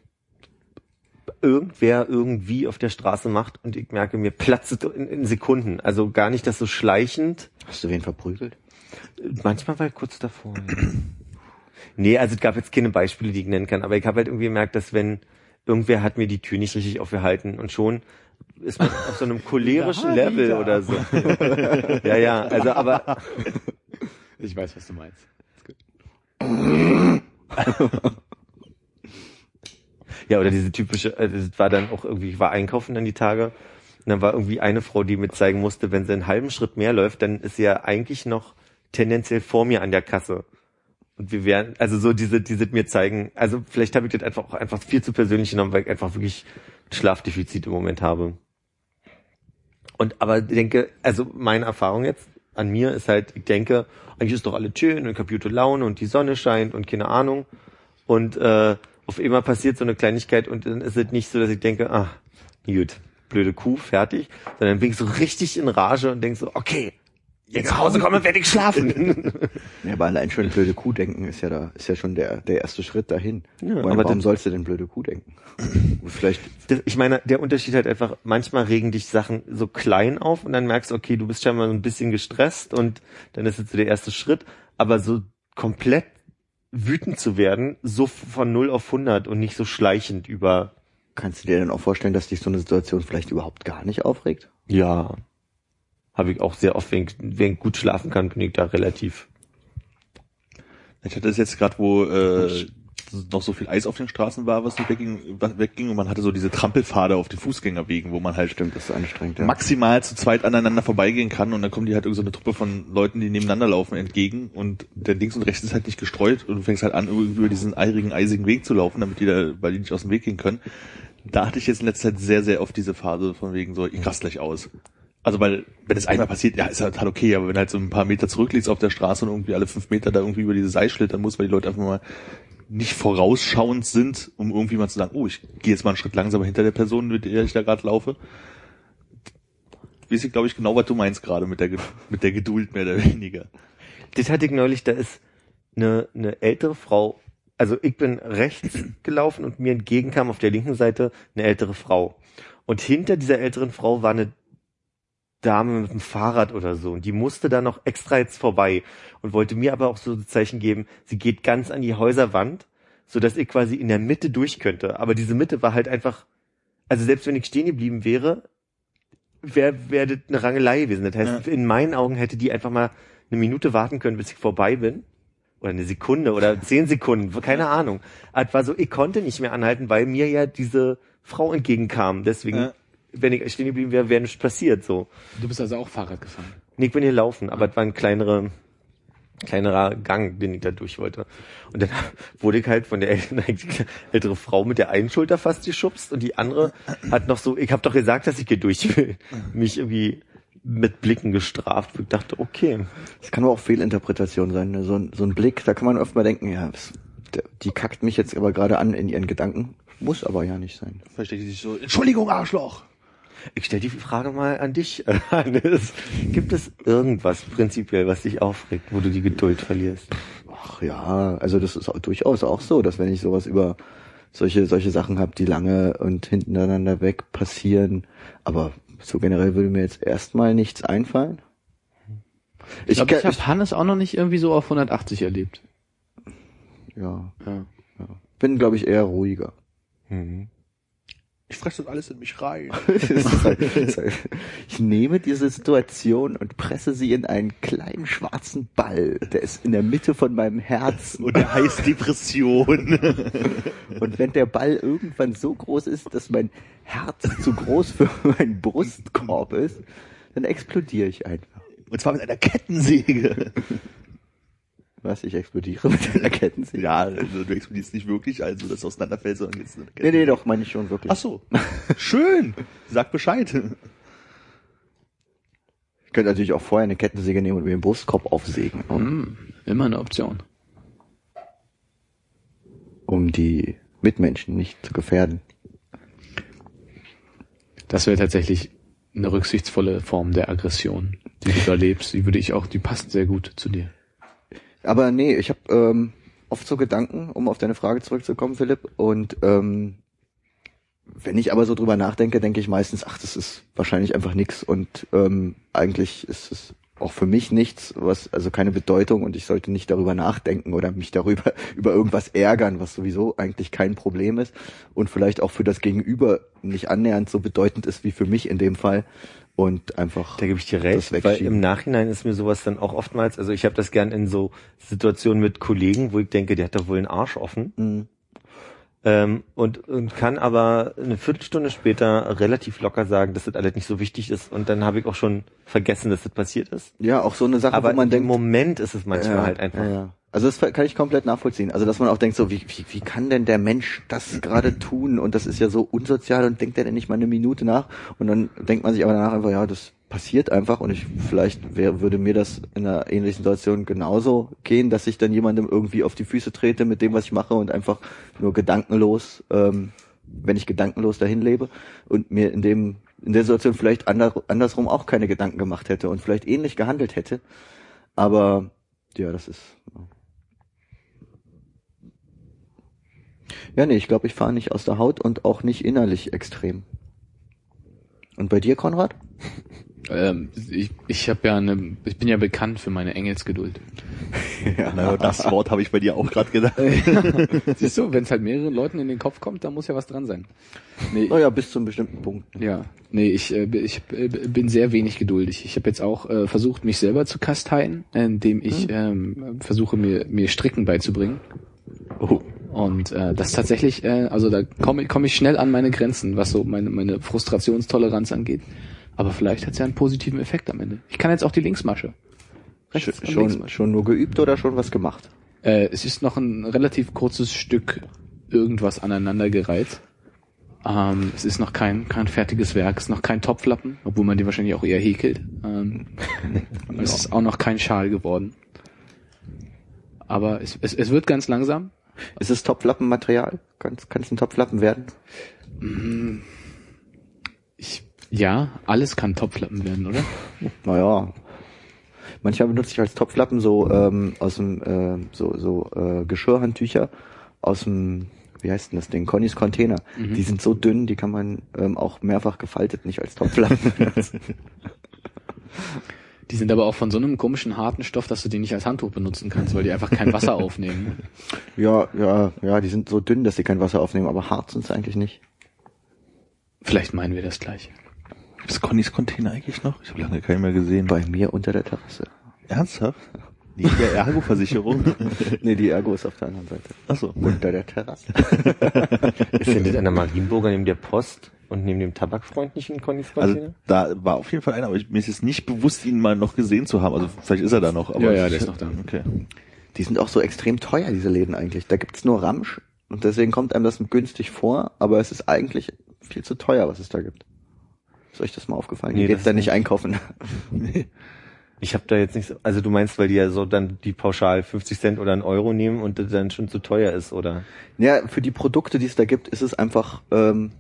irgendwer irgendwie auf der Straße macht und ich merke, mir platzt es in, in Sekunden. Also gar nicht das so schleichend. Hast du wen verprügelt? Manchmal war ich kurz davor. ja. nee, also es gab jetzt keine Beispiele, die ich nennen kann, aber ich habe halt irgendwie gemerkt, dass wenn irgendwer hat mir die Tür nicht richtig aufgehalten und schon ist man auf so einem cholerischen Level oder so. ja, ja, also aber Ich weiß, was du meinst. Ja, oder diese typische, äh, das war dann auch irgendwie, ich war einkaufen dann die Tage und dann war irgendwie eine Frau, die mir zeigen musste, wenn sie einen halben Schritt mehr läuft, dann ist sie ja eigentlich noch tendenziell vor mir an der Kasse. Und wir wären, also so diese, diese mir zeigen, also vielleicht habe ich das einfach auch einfach viel zu persönlich genommen, weil ich einfach wirklich Schlafdefizit im Moment habe. Und aber denke, also meine Erfahrung jetzt an mir ist halt, ich denke, eigentlich ist doch alles schön und gute Laune und die Sonne scheint und keine Ahnung. Und äh, auf einmal passiert so eine Kleinigkeit und dann ist es nicht so, dass ich denke, ah, gut, blöde Kuh, fertig, sondern bin ich so richtig in Rage und denke so, okay, jetzt nach Hause komme, werde ich schlafen. Ja, aber allein schon blöde Kuh denken ist ja da, ist ja schon der, der erste Schritt dahin. Ja, Weil, aber warum sollst du denn blöde Kuh denken? Vielleicht, Das, ich meine, der Unterschied halt einfach, manchmal regen dich Sachen so klein auf und dann merkst du, okay, du bist scheinbar so ein bisschen gestresst und dann ist jetzt so der erste Schritt, aber so komplett wütend zu werden, so von 0 auf 100 und nicht so schleichend über, kannst du dir denn auch vorstellen, dass dich so eine Situation vielleicht überhaupt gar nicht aufregt? ja, habe ich auch sehr oft, wenn ich, wenn ich gut schlafen kann, bin ich da relativ. Ich hatte das jetzt gerade, wo äh, noch so viel Eis auf den Straßen war, was nicht wegging, was wegging und man hatte so diese Trampelpfade auf den Fußgängerwegen, wo man halt Stimmt, das ist anstrengend, ja. maximal zu zweit aneinander vorbeigehen kann und dann kommen die halt irgend so eine Truppe von Leuten, die nebeneinander laufen, entgegen und der links und rechts ist halt nicht gestreut und du fängst halt an, irgendwie über diesen eirigen, eisigen Weg zu laufen, damit die da, weil die nicht aus dem Weg gehen können. Da hatte ich jetzt in letzter Zeit sehr, sehr oft diese Phase von wegen so, ich raste gleich aus. Also weil, wenn es einmal passiert, ja, ist halt okay, aber wenn halt so ein paar Meter zurückliegst auf der Straße und irgendwie alle fünf Meter da irgendwie über diese Seil schlittern muss, weil die Leute einfach mal nicht vorausschauend sind, um irgendwie mal zu sagen, oh, ich gehe jetzt mal einen Schritt langsamer hinter der Person, mit der ich da gerade laufe. Weiß ich, glaube ich, genau, was du meinst gerade mit der, mit der Geduld mehr oder weniger. Das hatte ich neulich, da ist eine, eine ältere Frau, also ich bin rechts gelaufen und mir entgegenkam auf der linken Seite eine ältere Frau. Und hinter dieser älteren Frau war eine Dame mit dem Fahrrad oder so und die musste da noch extra jetzt vorbei und wollte mir aber auch so ein Zeichen geben, sie geht ganz an die Häuserwand, so dass ich quasi in der Mitte durch könnte. Aber diese Mitte war halt einfach, also selbst wenn ich stehen geblieben wäre, wäre wär das eine Rangelei gewesen. Das heißt, in meinen Augen hätte die einfach mal eine Minute warten können, bis ich vorbei bin. Oder eine Sekunde oder zehn Sekunden, keine Ahnung. Es war so, ich konnte nicht mehr anhalten, weil mir ja diese Frau entgegenkam. Deswegen, Ja. Wenn ich stehen geblieben wäre, wäre nichts passiert, so. Du bist also auch Fahrrad gefahren. Nee, ich bin hier laufen, aber es war ein kleinere, kleinerer Gang, den ich da durch wollte. Und dann wurde ich halt von der älteren, ältere Frau mit der einen Schulter fast geschubst und die andere hat noch so, ich habe doch gesagt, dass ich hier durch will, mich irgendwie mit Blicken gestraft. Ich dachte, okay. Das kann aber auch Fehlinterpretation sein. Ne? So, ein, so ein Blick, da kann man oft mal denken, ja, die kackt mich jetzt aber gerade an in ihren Gedanken. Muss aber ja nicht sein. Vielleicht denkt die sich so, Entschuldigung, Arschloch. Ich stelle die Frage mal an dich, Hannes. Gibt es irgendwas prinzipiell, was dich aufregt, wo du die Geduld verlierst? Ach ja, also das ist auch durchaus auch so, dass wenn ich sowas über solche solche Sachen habe, die lange und hintereinander weg passieren, aber so generell würde mir jetzt erstmal nichts einfallen. Ich glaube, ich habe Hannes auch noch nicht irgendwie so auf 180 erlebt. ja, Ja. bin glaube ich eher ruhiger. Mhm. Ich fresse das alles in mich rein. Ich nehme diese Situation und presse sie in einen kleinen schwarzen Ball, der ist in der Mitte von meinem Herzen. Und der heißt Depression. Und wenn der Ball irgendwann so groß ist, dass mein Herz zu groß für meinen Brustkorb ist, dann explodiere ich einfach. Und zwar mit einer Kettensäge. Was, ich explodiere mit einer Kettensäge? Ja, also du explodierst nicht wirklich, also das auseinanderfällt, sondern jetzt eine Nee, nee, doch, meine ich schon wirklich. Ach so. Schön. Sag Bescheid. Ich könnte natürlich auch vorher eine Kettensäge nehmen und mir den Brustkorb aufsägen, um, Hm, immer eine Option. um die Mitmenschen nicht zu gefährden. Das wäre tatsächlich eine rücksichtsvolle Form der Aggression, die du da lebst. Die würde ich auch, die passt sehr gut zu dir. Aber nee, ich habe ähm, oft so Gedanken, um auf deine Frage zurückzukommen, Philipp. Und ähm, wenn ich aber so drüber nachdenke, denke ich meistens, ach, das ist wahrscheinlich einfach nix. Und ähm, eigentlich ist es auch für mich nichts, was also keine Bedeutung und ich sollte nicht darüber nachdenken oder mich darüber über irgendwas ärgern, was sowieso eigentlich kein Problem ist und vielleicht auch für das Gegenüber nicht annähernd so bedeutend ist wie für mich in dem Fall und einfach Da gebe ich dir recht, weil im Nachhinein ist mir sowas dann auch oftmals, also ich habe das gern in so Situationen mit Kollegen, wo ich denke, der hat da wohl einen Arsch offen. Mhm. Ähm, und, und kann aber eine Viertelstunde später relativ locker sagen, dass das alles nicht so wichtig ist und dann habe ich auch schon vergessen, dass das passiert ist. ja auch so eine Sache, Aber wo man im denkt, Moment ist es manchmal Ja, halt einfach. Ja, ja. Also das kann ich komplett nachvollziehen. Also dass man auch denkt, so wie, wie, wie kann denn der Mensch das gerade tun? Und das ist ja so unsozial und denkt er denn nicht mal eine Minute nach? Und dann denkt man sich aber danach einfach, ja, das passiert einfach und ich vielleicht wär, würde mir das in einer ähnlichen Situation genauso gehen, dass ich dann jemandem irgendwie auf die Füße trete mit dem, was ich mache und einfach nur gedankenlos, ähm, wenn ich gedankenlos dahin lebe und mir in dem in der Situation vielleicht ander, andersrum auch keine Gedanken gemacht hätte und vielleicht ähnlich gehandelt hätte. Aber ja, das ist. Ja, nee, ich glaube, ich fahre nicht aus der Haut und auch nicht innerlich extrem. Und bei dir, Konrad? Ähm, ich ich habe ja eine, ich bin ja bekannt für meine Engelsgeduld. ja, Na, das Wort habe ich bei dir auch gerade gedacht. Siehst du, wenn es halt mehreren Leuten in den Kopf kommt, dann muss ja was dran sein. Nee, Naja, bis zu einem bestimmten Punkt. Ja, nee, ich, äh, ich äh, bin sehr wenig geduldig. Ich habe jetzt auch äh, versucht, mich selber zu kasteien, indem ich ähm, versuche, mir, mir Stricken beizubringen. Oh. Und äh, das tatsächlich, äh, also da komme komm ich schnell an meine Grenzen, was so meine, meine Frustrationstoleranz angeht. Aber vielleicht hat es ja einen positiven Effekt am Ende. Ich kann jetzt auch die Linksmasche. Rechts Schon, Linksmasche. schon nur geübt oder schon was gemacht? Äh, es ist noch ein relativ kurzes Stück irgendwas aneinandergereiht. Ähm, es ist noch kein, kein fertiges Werk, es ist noch kein Topflappen, obwohl man die wahrscheinlich auch eher häkelt. Ähm, Es ist auch noch kein Schal geworden. Aber es, es, es wird ganz langsam. Ist es Topflappenmaterial? Kann es ein Topflappen werden? Ich, ja, alles kann Topflappen werden, oder? Naja. Manchmal benutze ich als Topflappen so ähm, aus dem äh, so so äh, Geschirrhandtücher aus dem wie heißt denn das Ding? Connys Container. Die sind so dünn, die kann man ähm, auch mehrfach gefaltet nicht als Topflappen benutzen. Die sind aber auch von so einem komischen harten Stoff, dass du die nicht als Handtuch benutzen kannst, weil die einfach kein Wasser aufnehmen. Ja, ja, ja, die sind so dünn, dass sie kein Wasser aufnehmen, aber hart sind sie eigentlich nicht. Vielleicht meinen wir das gleiche. Gibt's Connys Container eigentlich noch? Ich habe lange keinen mehr gesehen. Bei mir unter der Terrasse. Ernsthaft? Neben der Ergo-Versicherung? nee, die Ergo ist auf der anderen Seite. Achso. Unter der Terrasse. Ist denn das an der Marienburger neben der Post und neben dem Tabakfreund nicht ein Connys Also da war auf jeden Fall einer, aber ich, mir ist jetzt nicht bewusst, ihn mal noch gesehen zu haben. Also vielleicht ist er da noch. Aber Ja, ja, ich- der ist noch da. Okay. Die sind auch so extrem teuer, diese Läden eigentlich. Da gibt's nur Ramsch und deswegen kommt einem das günstig vor, aber es ist eigentlich viel zu teuer, was es da gibt. Ist euch das mal aufgefallen? Nee, Nee, geht's das da nicht nicht. einkaufen. Ich habe da jetzt nicht so, also du meinst, weil die ja so dann die pauschal 50 Cent oder einen Euro nehmen und das dann schon zu teuer ist, oder? ja, für die Produkte, die es da gibt, ist es einfach ähm,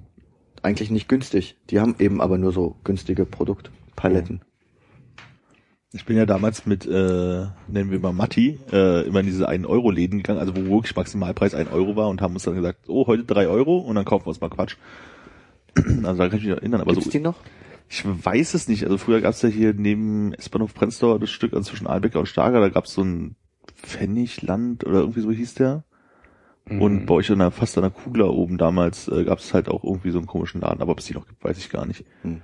eigentlich nicht günstig. Die haben eben aber nur so günstige Produktpaletten. Ich bin ja damals mit, äh, nennen wir mal Matti, äh, immer in diese 1-Euro-Läden gegangen, also wo wirklich Maximalpreis 1 Euro war und haben uns dann gesagt, oh, heute 3 Euro und dann kaufen wir uns mal Quatsch. Also da kann ich mich noch erinnern, aber Gibt's so, die noch? ich weiß es nicht. Also früher gab's ja hier neben S-Bahnhof Prenzlauer das Stück zwischen Aalbecker und Starker, da gab's so ein Pfennigland oder irgendwie so hieß der. Mhm. Und bei euch an der, fast an der Kugler oben damals äh, gab es halt auch irgendwie so einen komischen Laden, aber ob es die noch gibt, weiß ich gar nicht. Hm.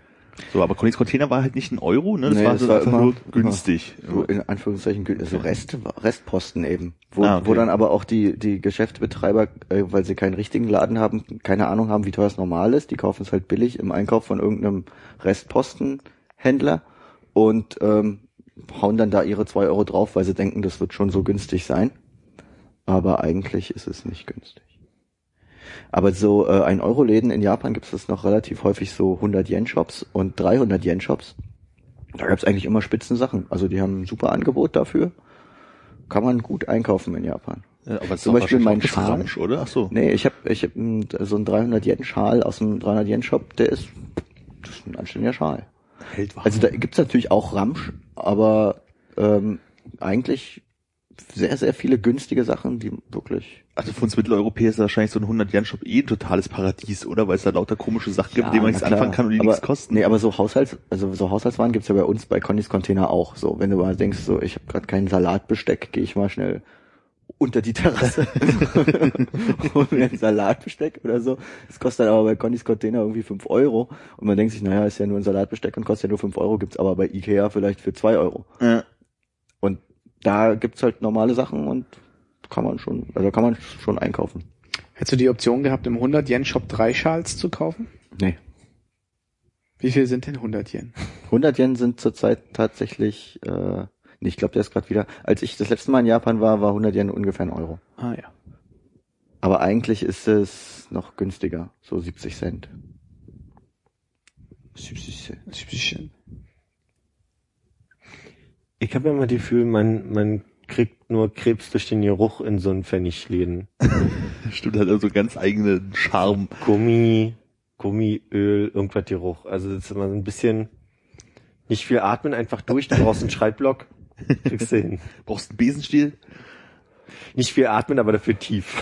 So, aber Connys Container war halt nicht ein Euro, ne? Das Nee, war das so war einfach immer- nur günstig. So in Anführungszeichen gün- so Rest, Restposten eben, wo, Ah, okay. wo dann aber auch die die Geschäftsbetreiber, äh, weil sie keinen richtigen Laden haben, keine Ahnung haben, wie teuer es normal ist, die kaufen es halt billig im Einkauf von irgendeinem Restpostenhändler und ähm, hauen dann da ihre zwei Euro drauf, weil sie denken, das wird schon so günstig sein. Aber eigentlich ist es nicht günstig. Aber so äh, ein Euro Läden in Japan gibt es noch relativ häufig so 100 Yen Shops und 300 Yen Shops. Da gab's eigentlich immer Spitzensachen. Also die haben ein super Angebot dafür. Kann man gut einkaufen in Japan. Ja, aber es Zum Beispiel mein Schal. Ramsch, oder? Ach so. Nee, ich habe ich hab so einen 300 Yen Schal aus dem 300 Yen Shop, der ist, das ist ein anständiger Schal. Hält warm. Also da gibt's natürlich auch Ramsch, aber ähm, eigentlich sehr, sehr viele günstige Sachen, die wirklich Also für uns Mitteleuropäer ist wahrscheinlich so ein 100-Yen-Shop eh ein totales Paradies, oder? Weil es da lauter komische Sachen gibt, mit denen man nichts anfangen kann und die aber, nichts kosten. Nee, aber so Haushalts, also so Haushaltswaren gibt's ja bei uns bei Connys Container auch. So, wenn du mal denkst, so ich habe gerade keinen Salatbesteck, gehe ich mal schnell unter die Terrasse hol mir ein Salatbesteck oder so. Das kostet dann aber bei Connys Container irgendwie fünf Euro. Und man denkt sich, naja, ist ja nur ein Salatbesteck und kostet ja nur fünf Euro, gibt's aber bei Ikea vielleicht für zwei Euro. Ja. Da gibt's halt normale Sachen und kann man schon, also kann man schon einkaufen. Hättest du die Option gehabt, im 100-Yen-Shop drei Schals zu kaufen? Nee. Wie viel sind denn 100 Yen? 100 Yen sind zurzeit tatsächlich, äh, nee, ich glaube, der ist gerade wieder, als ich das letzte Mal in Japan war, war 100 Yen ungefähr ein Euro. Ah ja. Aber eigentlich ist es noch günstiger, so 70 Cent. 70 Cent. Ich habe ja immer das Gefühl, man, man kriegt nur Krebs durch den Geruch in so einen Pfennigläden. Stimmt, hat also ganz eigenen Charme. Gummi, Gummiöl, irgendwas Geruch. Also das ist immer so ein bisschen nicht viel atmen, einfach durch, du brauchst einen Schreibblock, kriegst du hin. Brauchst einen Besenstiel Nicht viel atmen, aber dafür tief.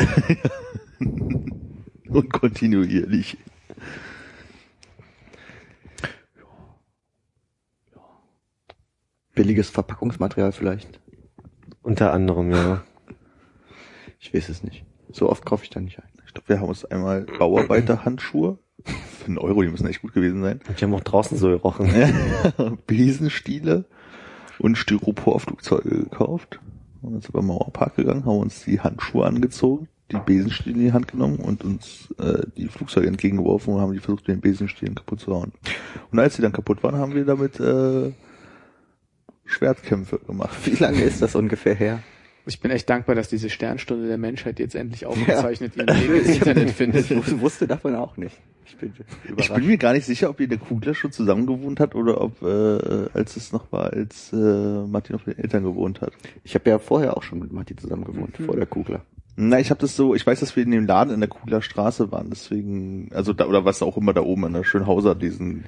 und kontinuierlich. Billiges Verpackungsmaterial vielleicht. Unter anderem, ja. Ich weiß es nicht. So oft kaufe ich da nicht ein. Ich glaube, wir haben uns einmal Bauarbeiterhandschuhe für einen Euro, die müssen echt gut gewesen sein. Und die haben auch draußen so gerochen. Besenstiele und Styropor-Flugzeuge gekauft. Und dann sind wir im Mauerpark gegangen, haben uns die Handschuhe angezogen, die Besenstiele in die Hand genommen und uns äh, die Flugzeuge entgegengeworfen und haben die versucht, mit den Besenstielen kaputt zu hauen. Und als sie dann kaputt waren, haben wir damit äh, Schwertkämpfe gemacht. Wie lange ist das ungefähr her? Ich bin echt dankbar, dass diese Sternstunde der Menschheit jetzt endlich aufgezeichnet ihren Weg ins Internet findet. Ich wus- wusste davon auch nicht. Ich bin Ich bin mir gar nicht sicher, ob in der Kugler schon zusammen gewohnt hat oder ob, äh, als es noch war, als äh, Martin auf den Eltern gewohnt hat. Ich habe ja vorher auch schon mit Matti zusammen gewohnt, vor der Kugler. Na, ich habe das so, ich weiß, dass wir in dem Laden in der Kugler Straße waren, deswegen, also da, oder was auch immer da oben an der Schönhauser, diesen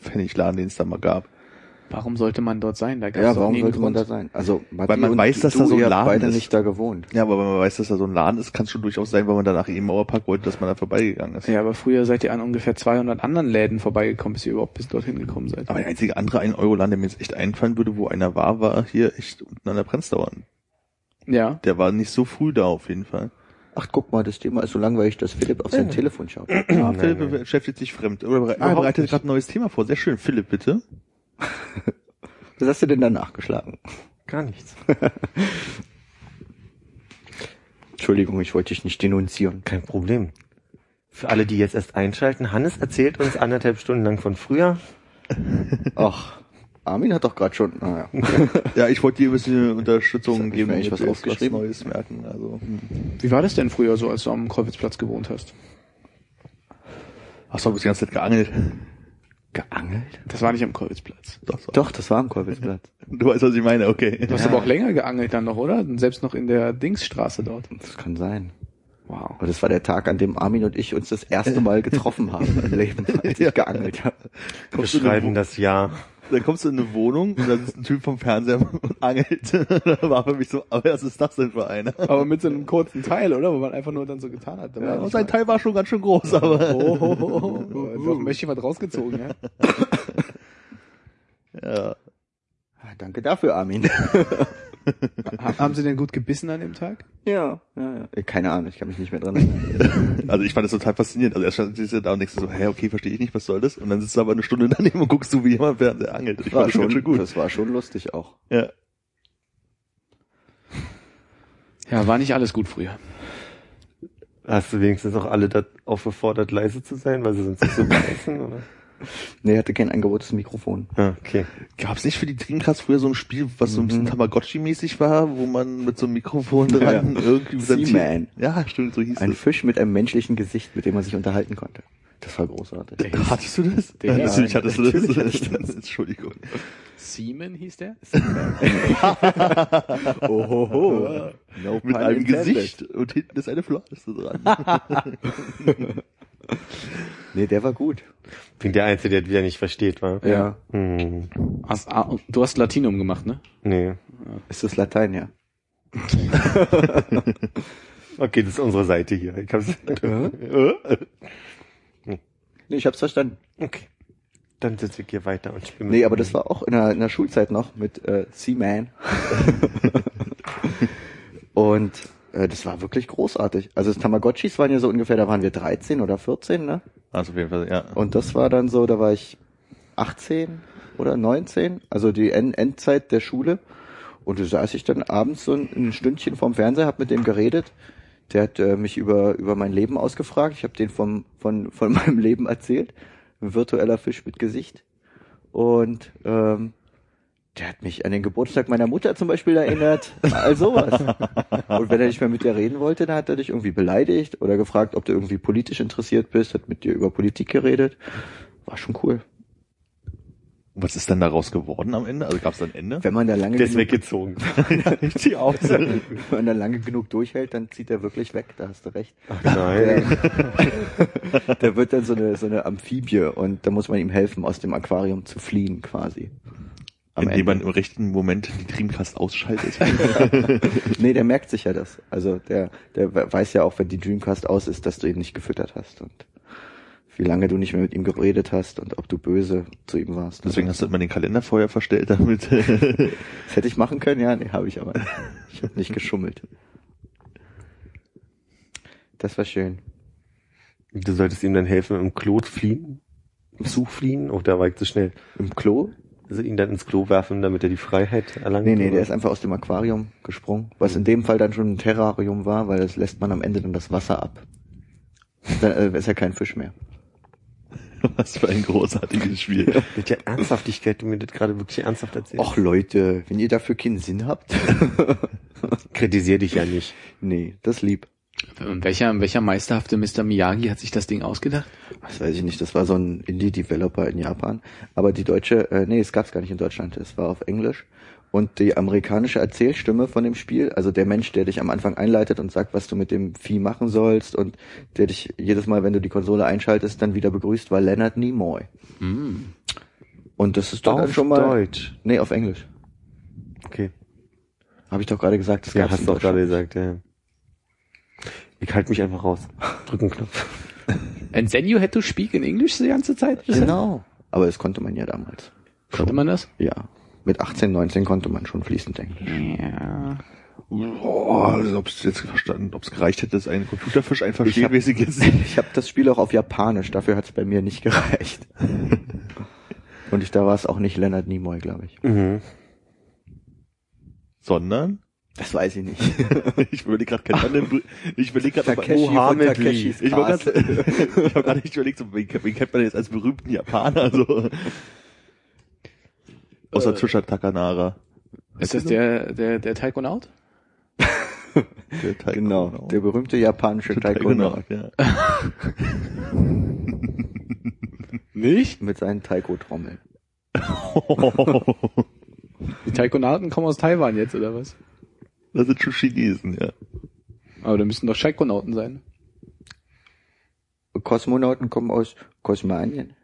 Pfennigladen, den es da mal gab. Warum sollte man dort sein? Da gab's Ja, warum sollte man Grund. da sein? Also, Weil man weiß, dass da so ein Laden beide ist. nicht da gewohnt. Ja, aber wenn man weiß, dass da so ein Laden ist, kann es schon durchaus sein, weil man danach im Mauerpark wollte, dass man da vorbeigegangen ist. Ja, aber früher seid ihr an ungefähr 200 anderen Läden vorbeigekommen, bis ihr überhaupt bis dorthin gekommen seid. Aber der einzige andere 1-Euro-Laden, der mir jetzt echt einfallen würde, wo einer war, war hier echt unten an der Prenzlauer. Ja. Der war nicht so früh da auf jeden Fall. Ach, guck mal, das Thema ist so langweilig, dass Philipp auf sein Telefon schaut. Ja, Nein, Philipp nein. beschäftigt sich fremd. Oder bere- Ah, bereitet gerade ein neues Thema vor. Sehr schön. Philipp, bitte. Was hast du denn da nachgeschlagen? Gar nichts. Entschuldigung, ich wollte dich nicht denunzieren. Kein Problem. Für alle, die jetzt erst einschalten, Hannes erzählt uns anderthalb Stunden lang von früher. Ach, Armin hat doch gerade schon, naja. Ja, ich wollte dir ein bisschen Unterstützung ich geben, eigentlich damit was aufgeschrieben? Neues merken. Also. Wie war das denn früher so, als du am Kolwitzplatz gewohnt hast? hast du die ganze Zeit geangelt? Geangelt? Das war nicht am Kolwitzplatz. Doch, so. Doch, das war am Kolwitzplatz. Du weißt, was ich meine, okay. Du hast aber auch länger geangelt dann noch, oder? Selbst noch in der Dingsstraße dort. Das kann sein. Wow. Aber das war der Tag, an dem Armin und ich uns das erste Mal getroffen haben im Leben, als ich geangelt habe. Wir schreiben das Jahr. Dann kommst du in eine Wohnung und da ist ein Typ vom Fernseher und angelt. da war für mich so, aber was ist das denn für einer? Aber mit so einem kurzen Teil, oder? Wo man einfach nur dann so getan hat. Ja, und sein mal- Teil war schon ganz schön groß, aber. Oh, oh, oh, oh. Doch ein Mäschchen was rausgezogen, ja? Ja. Ah, Danke dafür, Armin. Ha- Haben Sie denn gut gebissen an dem Tag? ja, ja, ja. Äh, Keine Ahnung, ich kann mich nicht mehr dran erinnern. Also ich fand das total faszinierend. Also erst stand du da und denkst du so, hä, okay, verstehe ich nicht, was soll das? Und dann sitzt du aber eine Stunde daneben und guckst du, wie jemand Fernseher angelt. Ich War fand das schon, schön gut. das war schon lustig auch. Ja. Ja, war nicht alles gut früher. Hast du wenigstens auch alle da aufgefordert, leise zu sein, weil sie sonst nicht so beißen, oder? Nee, er hatte kein eingebautes Mikrofon. Ja, okay. Gab es nicht für die Dreamcast früher so ein Spiel, was so ein Mhm. bisschen Tamagotchi-mäßig war, wo man mit so einem Mikrofon dran irgendwie mit seinem Seaman. Ja, stimmt, so hieß Ein es. Fisch mit einem menschlichen Gesicht, mit dem man sich unterhalten konnte. Das war großartig. Hattest du das? Der hieß- Natürlich hattest du das. natürlich hatte ich das. Entschuldigung. Seaman hieß der? Ohoho. No Mit einem intended. Gesicht und hinten ist eine Flosse dran. Nee, der war gut. Bin der Einzige, der das wieder nicht versteht, war. Ja. Hm, Hast, ah, du hast Latinum gemacht, ne? nee. Ist das Latein, ja? Okay, das ist unsere Seite hier. Ich hab's, Nee, ich hab's verstanden. okay. Dann sitze ich hier weiter und spiele Nee, aber das war auch in der, in der Schulzeit noch mit äh, Seaman. Und äh, das war wirklich großartig. Also das Tamagotchis waren ja so ungefähr, da waren wir 13 oder 14, ne? Also auf jeden Fall, ja. Und das war dann so, da war ich 18 oder 19, also die End Endzeit der Schule. Und da saß ich dann abends so ein, ein Stündchen vorm Fernseher, hab mit dem geredet. Der hat äh, mich über, über mein Leben ausgefragt. Ich habe den vom, von, von meinem Leben erzählt. Ein virtueller Fisch mit Gesicht. Und ähm, der hat mich an den Geburtstag meiner Mutter zum Beispiel erinnert. All sowas. Und wenn er nicht mehr mit dir reden wollte, dann hat er dich irgendwie beleidigt oder gefragt, ob du irgendwie politisch interessiert bist, hat mit dir über Politik geredet. War schon cool. Was ist dann daraus geworden am Ende? Also gab es ein Ende? Wenn man da lange Der ist genug, weggezogen. Wenn man da lange genug durchhält, dann zieht er wirklich weg, da hast du recht. Nein. Der, der wird dann so eine, so eine Amphibie und da muss man ihm helfen, aus dem Aquarium zu fliehen quasi. Am Indem man Ende. im rechten Moment die Dreamcast ausschaltet. Nee, der merkt sich ja das. Also der, der weiß ja auch, wenn die Dreamcast aus ist, dass du ihn nicht gefüttert hast und wie lange du nicht mehr mit ihm geredet hast und ob du böse zu ihm warst. Deswegen hast du immer den Kalender vorher verstellt, damit. Das hätte ich machen können, ja, nee, habe ich aber. nicht. Ich habe nicht geschummelt. Das war schön. Du solltest ihm dann helfen, im Klo fliehen? Im Zug fliehen? Oh, da war ich zu schnell. Im Klo? Also ihn dann ins Klo werfen, damit er die Freiheit erlangt? Nee, nee, oder? der ist einfach aus dem Aquarium gesprungen, was in dem Fall dann schon ein Terrarium war, weil das lässt man am Ende dann das Wasser ab. Dann äh, ist ja kein Fisch mehr. Was für ein großartiges Spiel. Mit der Ernsthaftigkeit, du mir das gerade wirklich ernsthaft erzählst. Och Leute, wenn ihr dafür keinen Sinn habt. Kritisier dich ja nicht. nee, das lieb. Und welcher, welcher meisterhafte Mr. Miyagi hat sich das Ding ausgedacht? Das weiß ich nicht, das war so ein Indie-Developer in Japan. Aber die deutsche, äh, nee, es gab's gar nicht in Deutschland, es war auf Englisch. Und die amerikanische Erzählstimme von dem Spiel, also der Mensch, der dich am Anfang einleitet und sagt, was du mit dem Vieh machen sollst und der dich jedes Mal, wenn du die Konsole einschaltest, dann wieder begrüßt, war Leonard Nimoy. Hm. Und das ist doch Auf schon mal. Deutsch. Nee, auf Englisch. Okay. Habe ich doch gerade gesagt. Das Ja, hast du auch gerade gesagt, ja. Ich halte mich einfach raus. Drück einen Knopf. And then you had to speak in English die ganze Zeit? Genau. Aber das konnte man ja damals. Konnte man das? Ja. Mit 18, 19 konnte man schon fließend Englisch. Ja. Oh, also ob es jetzt verstanden, ob es gereicht hätte, dass ein Computerfisch Ich hab- sie jetzt. Ich habe das Spiel auch auf Japanisch, dafür hat es bei mir nicht gereicht. Und ich, da war es auch nicht Leonard Nimoy, glaube ich. Mhm. Sondern? Das weiß ich nicht. Ich überlege gerade keinen anderen. Ich überlege gerade, Takeshi Mohammed Takeshis ich war ich habe gerade nicht überlegt, so, wen, wen kennt man jetzt als berühmten Japaner? So. Außer Äh. Trisha Takanara. Ist das der, der, der Taikonaut? Der Taiko- Genau, der berühmte japanische Taekwondo ja. Nicht? mit seinen Taiko-Trommeln. Die Taikonauten kommen aus Taiwan jetzt, oder was? Das sind schon Chinesen, ja. Aber da müssen doch Shaikonauten sein. Kosmonauten kommen aus Kosmanien.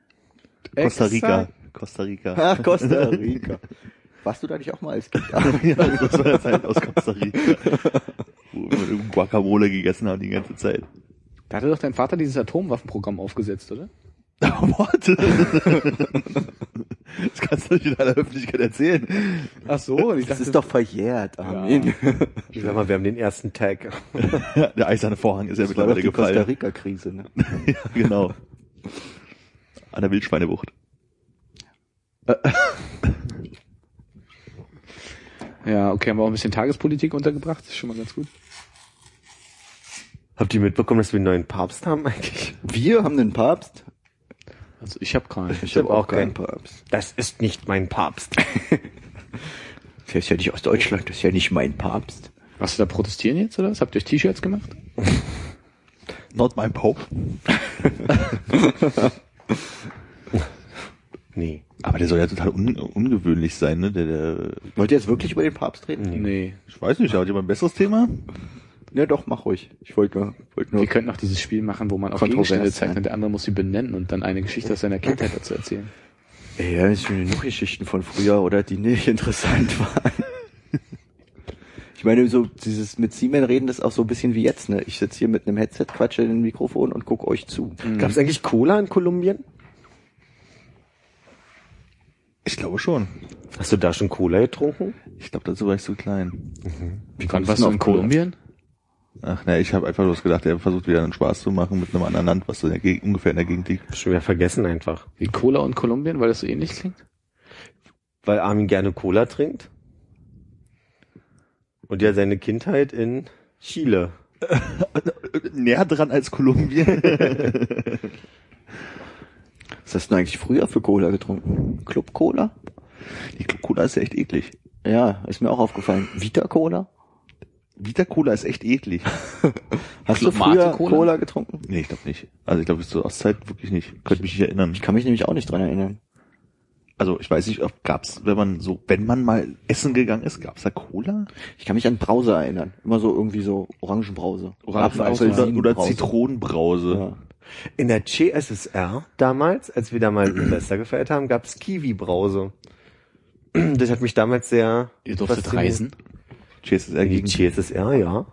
Costa Rica. Costa Rica. Ach, Costa Rica. Warst du da nicht auch mal als Kind? ja, das war der Zeit aus Costa Rica. Wo wir Guacamole gegessen haben die ganze Zeit. Da hatte doch dein Vater dieses Atomwaffenprogramm aufgesetzt, oder? What? Das kannst du nicht in aller Öffentlichkeit erzählen. Ach so, ich Das ist doch verjährt, Armin. Ich sag mal, wir haben den ersten Tag. Der eiserne Vorhang ist ja Das war doch mittlerweile die Costa gefallen. Rica-Krise, ne? ja, genau. An der Wildschweinebucht. Ja, okay, haben wir auch ein bisschen Tagespolitik untergebracht, ist schon mal ganz gut. Habt ihr mitbekommen, dass wir einen neuen Papst haben eigentlich? Wir haben einen Papst. Also ich habe keinen. Ich hab habe auch auch keinen keinen. Papst. Das ist nicht mein Papst. Der ist ja nicht aus Deutschland, das ist ja nicht mein Papst. Was da protestieren jetzt oder was? Habt ihr euch T-Shirts gemacht? Not my Pope. Nee. Aber der soll ja total un ungewöhnlich sein, ne? Der, der, Wollt ihr jetzt wirklich über den Papst reden? Nee. ich weiß nicht, hat jemand ein besseres Thema? Ja, doch, mach ruhig. Ich wollte nur, wollte nur Wir könnten auch dieses Spiel machen, wo man auf Kontrovers Gegenstände zeigt und der andere muss sie benennen und dann eine Geschichte aus seiner Kindheit dazu erzählen. Ey, ja, es sind genug Geschichten von früher, oder die nicht interessant waren. Ich meine, so dieses mit Seaman reden, das ist auch so ein bisschen wie jetzt, ne? Ich sitze hier mit einem Headset, quatsche in ein Mikrofon und gucke euch zu. Gab es eigentlich Cola in Kolumbien? Ich glaube schon. Hast du da schon Cola getrunken? Ich glaube, dazu war ich zu klein. Wie Wann warst du in Kolumbien? Ach ne, ich habe einfach bloß gedacht, er versucht wieder einen Spaß zu machen mit einem anderen Land, was so in der Gegend, ungefähr in der Gegend liegt. Schon wieder vergessen einfach. Wie Cola und Kolumbien, weil das so ähnlich klingt? Weil Armin gerne Cola trinkt. Und ja seine Kindheit in Chile. Näher dran als Kolumbien. Was hast du denn eigentlich früher für Cola getrunken? Club Cola? Die Cola ist ja echt eklig. Ja, ist mir auch aufgefallen. Vita Cola? Vita Cola ist echt eklig. Hast du früher Cola? Cola? getrunken? Nee, ich glaube nicht. Also ich glaube, so aus Zeit wirklich nicht. Könnte mich nicht erinnern. Ich kann mich nämlich auch nicht dran erinnern. Also ich weiß nicht, ob gab's, wenn man so, wenn man mal essen gegangen ist, gab's da Cola? Ich kann mich an Brause erinnern. Immer so irgendwie so Orangenbrause. Orangenbrause. Oder, oder. Zitronenbrause. Ja. In der CSSR damals, als wir da mal Silvester gefeiert haben, gab's Kiwi-Brause. Das hat mich damals sehr... Ihr durftet reisen. Die gegen CSSR, ja.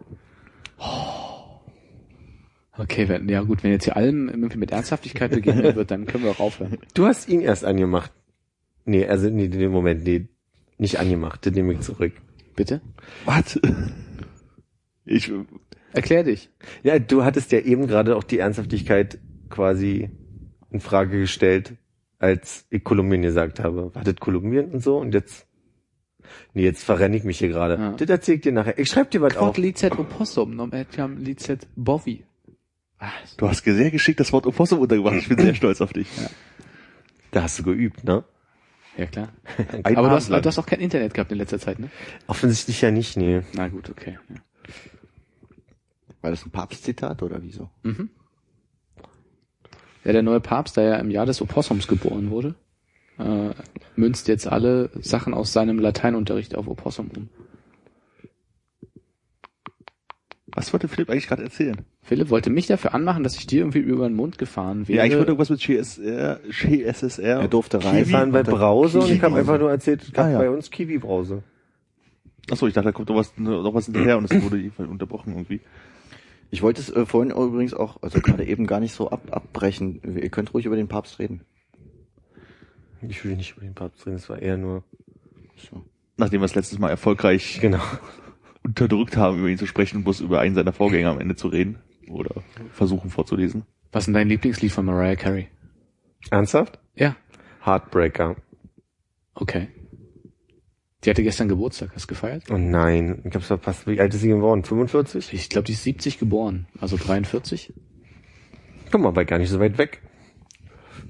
Okay, wenn, ja gut, wenn jetzt hier allem irgendwie mit Ernsthaftigkeit begegnet wird, dann können wir auch aufhören. Du hast ihn erst angemacht. Nee, also nee, den Moment, nee, nicht angemacht, den nehme ich zurück. Bitte? Was? Ich, Erklär dich. Ja, du hattest ja eben gerade auch die Ernsthaftigkeit quasi in Frage gestellt, als ich Kolumbien gesagt habe. Wartet Kolumbien und so und jetzt Nee, jetzt verrenne ich mich hier gerade. Ja. Das erzähl ich dir nachher. Ich schreib dir was auf. Licet opossum, nom etiam licet bovi. du hast sehr geschickt das Wort Opossum untergebracht. Ich bin sehr stolz auf dich. Da hast du geübt, ne? Ja, klar. Ein Aber du hast, du hast auch kein Internet gehabt in letzter Zeit, ne? Offensichtlich ja nicht, nee. Na gut, okay. Ja. War das ein Papstzitat oder wieso? Mhm. Ja, der neue Papst, der ja im Jahr des Opossums geboren wurde, äh, münzt jetzt alle Sachen aus seinem Lateinunterricht auf Opossum um. Was wollte Philipp eigentlich gerade erzählen? Philipp wollte mich dafür anmachen, dass ich dir irgendwie über den Mund gefahren wäre. Ja, eigentlich wollte irgendwas mit GSR, GSSR. Er durfte Wir rein. waren bei Brause und ich habe einfach nur erzählt, es gab Ah, ja. bei uns Kiwi-Brause. Achso, ich dachte, da kommt noch was, noch was hinterher und es wurde unterbrochen irgendwie. Ich wollte es äh, vorhin übrigens auch, also gerade eben gar nicht so ab, abbrechen. Ihr könnt ruhig über den Papst reden. Ich will nicht über den Papst reden, es war eher nur... So. Nachdem wir es letztes Mal erfolgreich Genau. unterdrückt haben, über ihn zu sprechen, bloß über einen seiner Vorgänger am Ende zu reden. Oder versuchen vorzulesen. Was ist denn dein Lieblingslied von Mariah Carey? Ernsthaft? Ja. Heartbreaker. Okay. Die hatte gestern Geburtstag. Hast du gefeiert? Oh nein, ich hab's verpasst. Wie alt ist sie geworden? 45? Ich glaube, die ist 70 geboren. Also 43. Guck mal, war gar nicht so weit weg.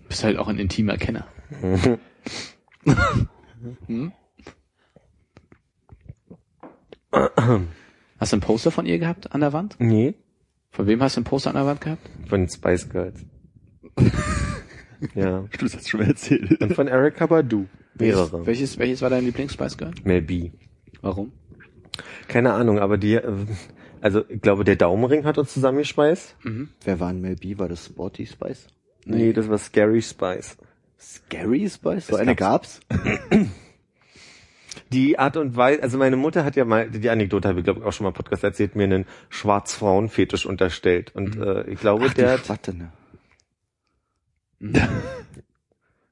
Bist halt auch ein intimer Kenner. Hm? Hast du ein Poster von ihr gehabt an der Wand? Nee, Von wem hast du ein Poster an der Wand gehabt? von den Spice Girls. ja. Das hast du schon mal erzählt. Und von Erika Badu. Mehrere. Welches, welches war dein Lieblings-Spice Girl? Mel B. Warum? Keine Ahnung, aber die, äh, also ich glaube, der Daumenring hat uns zusammengespeist. Mhm. Wer war ein Mel B? War das Sporty Spice? Nee, das war Scary Spice. Scary Spice? So eine gab's? Die Art und Weise, also meine Mutter hat ja mal, die Anekdote habe ich glaube ich auch schon mal im Podcast erzählt, mir einen Schwarzfrauen-Fetisch unterstellt. Und äh, ich glaube, Ach, der die ne?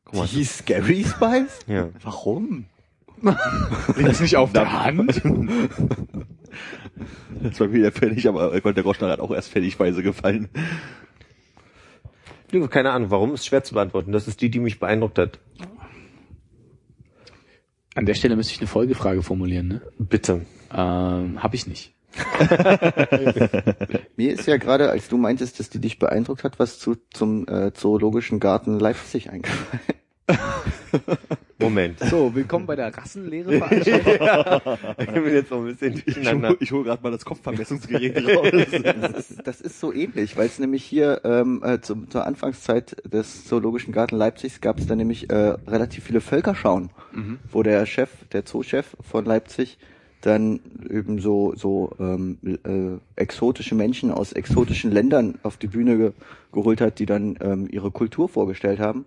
guck mal, Die Scary Spice? ja. Warum? Liegt das nicht auf der Hand? Das war wieder fertig, aber irgendwann der Groschner hat auch erst fertigweise gefallen. Du, keine Ahnung, warum ist schwer zu beantworten. Das ist die, die mich beeindruckt hat. An der Stelle müsste ich eine Folgefrage formulieren, ne? Bitte. Ähm, hab ich nicht. Mir ist ja gerade, als du meintest, dass die dich beeindruckt hat, was zu, zum äh, Zoologischen Garten Leipzig eingefallen. Moment. So, willkommen bei der Rassenlehre Veranstaltung. Ich bin jetzt noch ein bisschen Ich durcheinander. hole hol gerade mal das Kopfvermessungsgerät raus. Das ist, das ist so ähnlich, weil es nämlich hier ähm, äh, zum, zur Anfangszeit des Zoologischen Garten Leipzigs gab es da nämlich äh, relativ viele Völkerschauen, wo der Chef, der Zoochef von Leipzig dann eben so so ähm, äh, exotische Menschen aus exotischen Ländern auf die Bühne ge geholt hat, die dann ähm, ihre Kultur vorgestellt haben.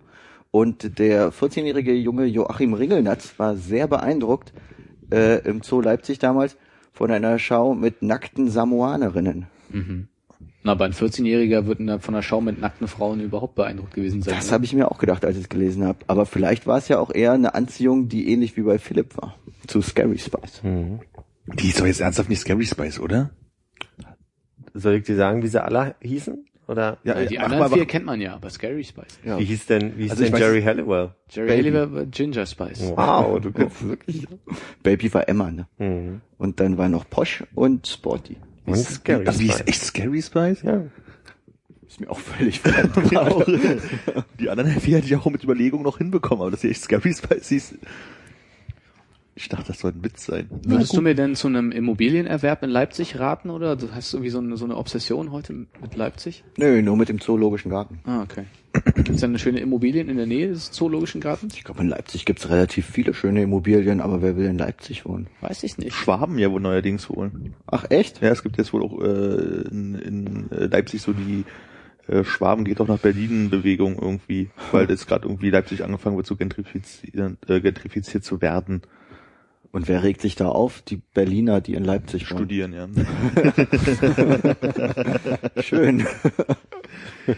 Und der 14-jährige junge Joachim Ringelnatz war sehr beeindruckt äh, im Zoo Leipzig damals von einer Schau mit nackten Samoanerinnen. Na, aber ein 14-Jähriger wird von einer Schau mit nackten Frauen überhaupt beeindruckt gewesen sein. Das oder? habe ich mir auch gedacht, als ich es gelesen habe. Aber vielleicht war es ja auch eher eine Anziehung, die ähnlich wie bei Philipp war. Zu Scary Spice. Die ist doch jetzt ernsthaft nicht Scary Spice, oder? Soll ich dir sagen, wie sie alle hießen? Oder Ja, Ja, die anderen mal- vier kennt man ja, aber Scary Spice. Ja. wie hieß denn, wie hieß Also denn weiß- Jerry Halliwell? Jerry Baby. Halliwell war Ginger Spice. Wow, du kennst wirklich. Baby war Emma, ne? Mhm. Und dann war noch Posh und Sporty. Und Scary Ach, die ist Spice. echt Scary Spice? Ja. Ist mir auch völlig fremd. Die anderen vier hätte ich auch mit Überlegung noch hinbekommen, aber dass sie echt Scary Spice hieß. Ich dachte, das soll ein Witz sein. Würdest du mir denn zu einem Immobilienerwerb in Leipzig raten oder du hast irgendwie so eine, so eine Obsession heute mit Leipzig? Nö, nur mit dem Zoologischen Garten. Ah, okay. Gibt's denn eine schöne Immobilien in der Nähe des Zoologischen Gartens? Ich glaube, in Leipzig gibt's relativ viele schöne Immobilien, aber wer will in Leipzig wohnen? Weiß ich nicht. Schwaben ja wohl neuerdings holen. Ach, echt? Ja, es gibt jetzt wohl auch äh, in, in äh, Leipzig so die äh, Schwaben geht auch nach Berlin Bewegung irgendwie, weil das gerade irgendwie Leipzig angefangen wird zu gentrifizieren, äh, gentrifiziert zu werden. Und wer regt sich da auf? Die Berliner, die in Leipzig. Studieren, ja. Schön.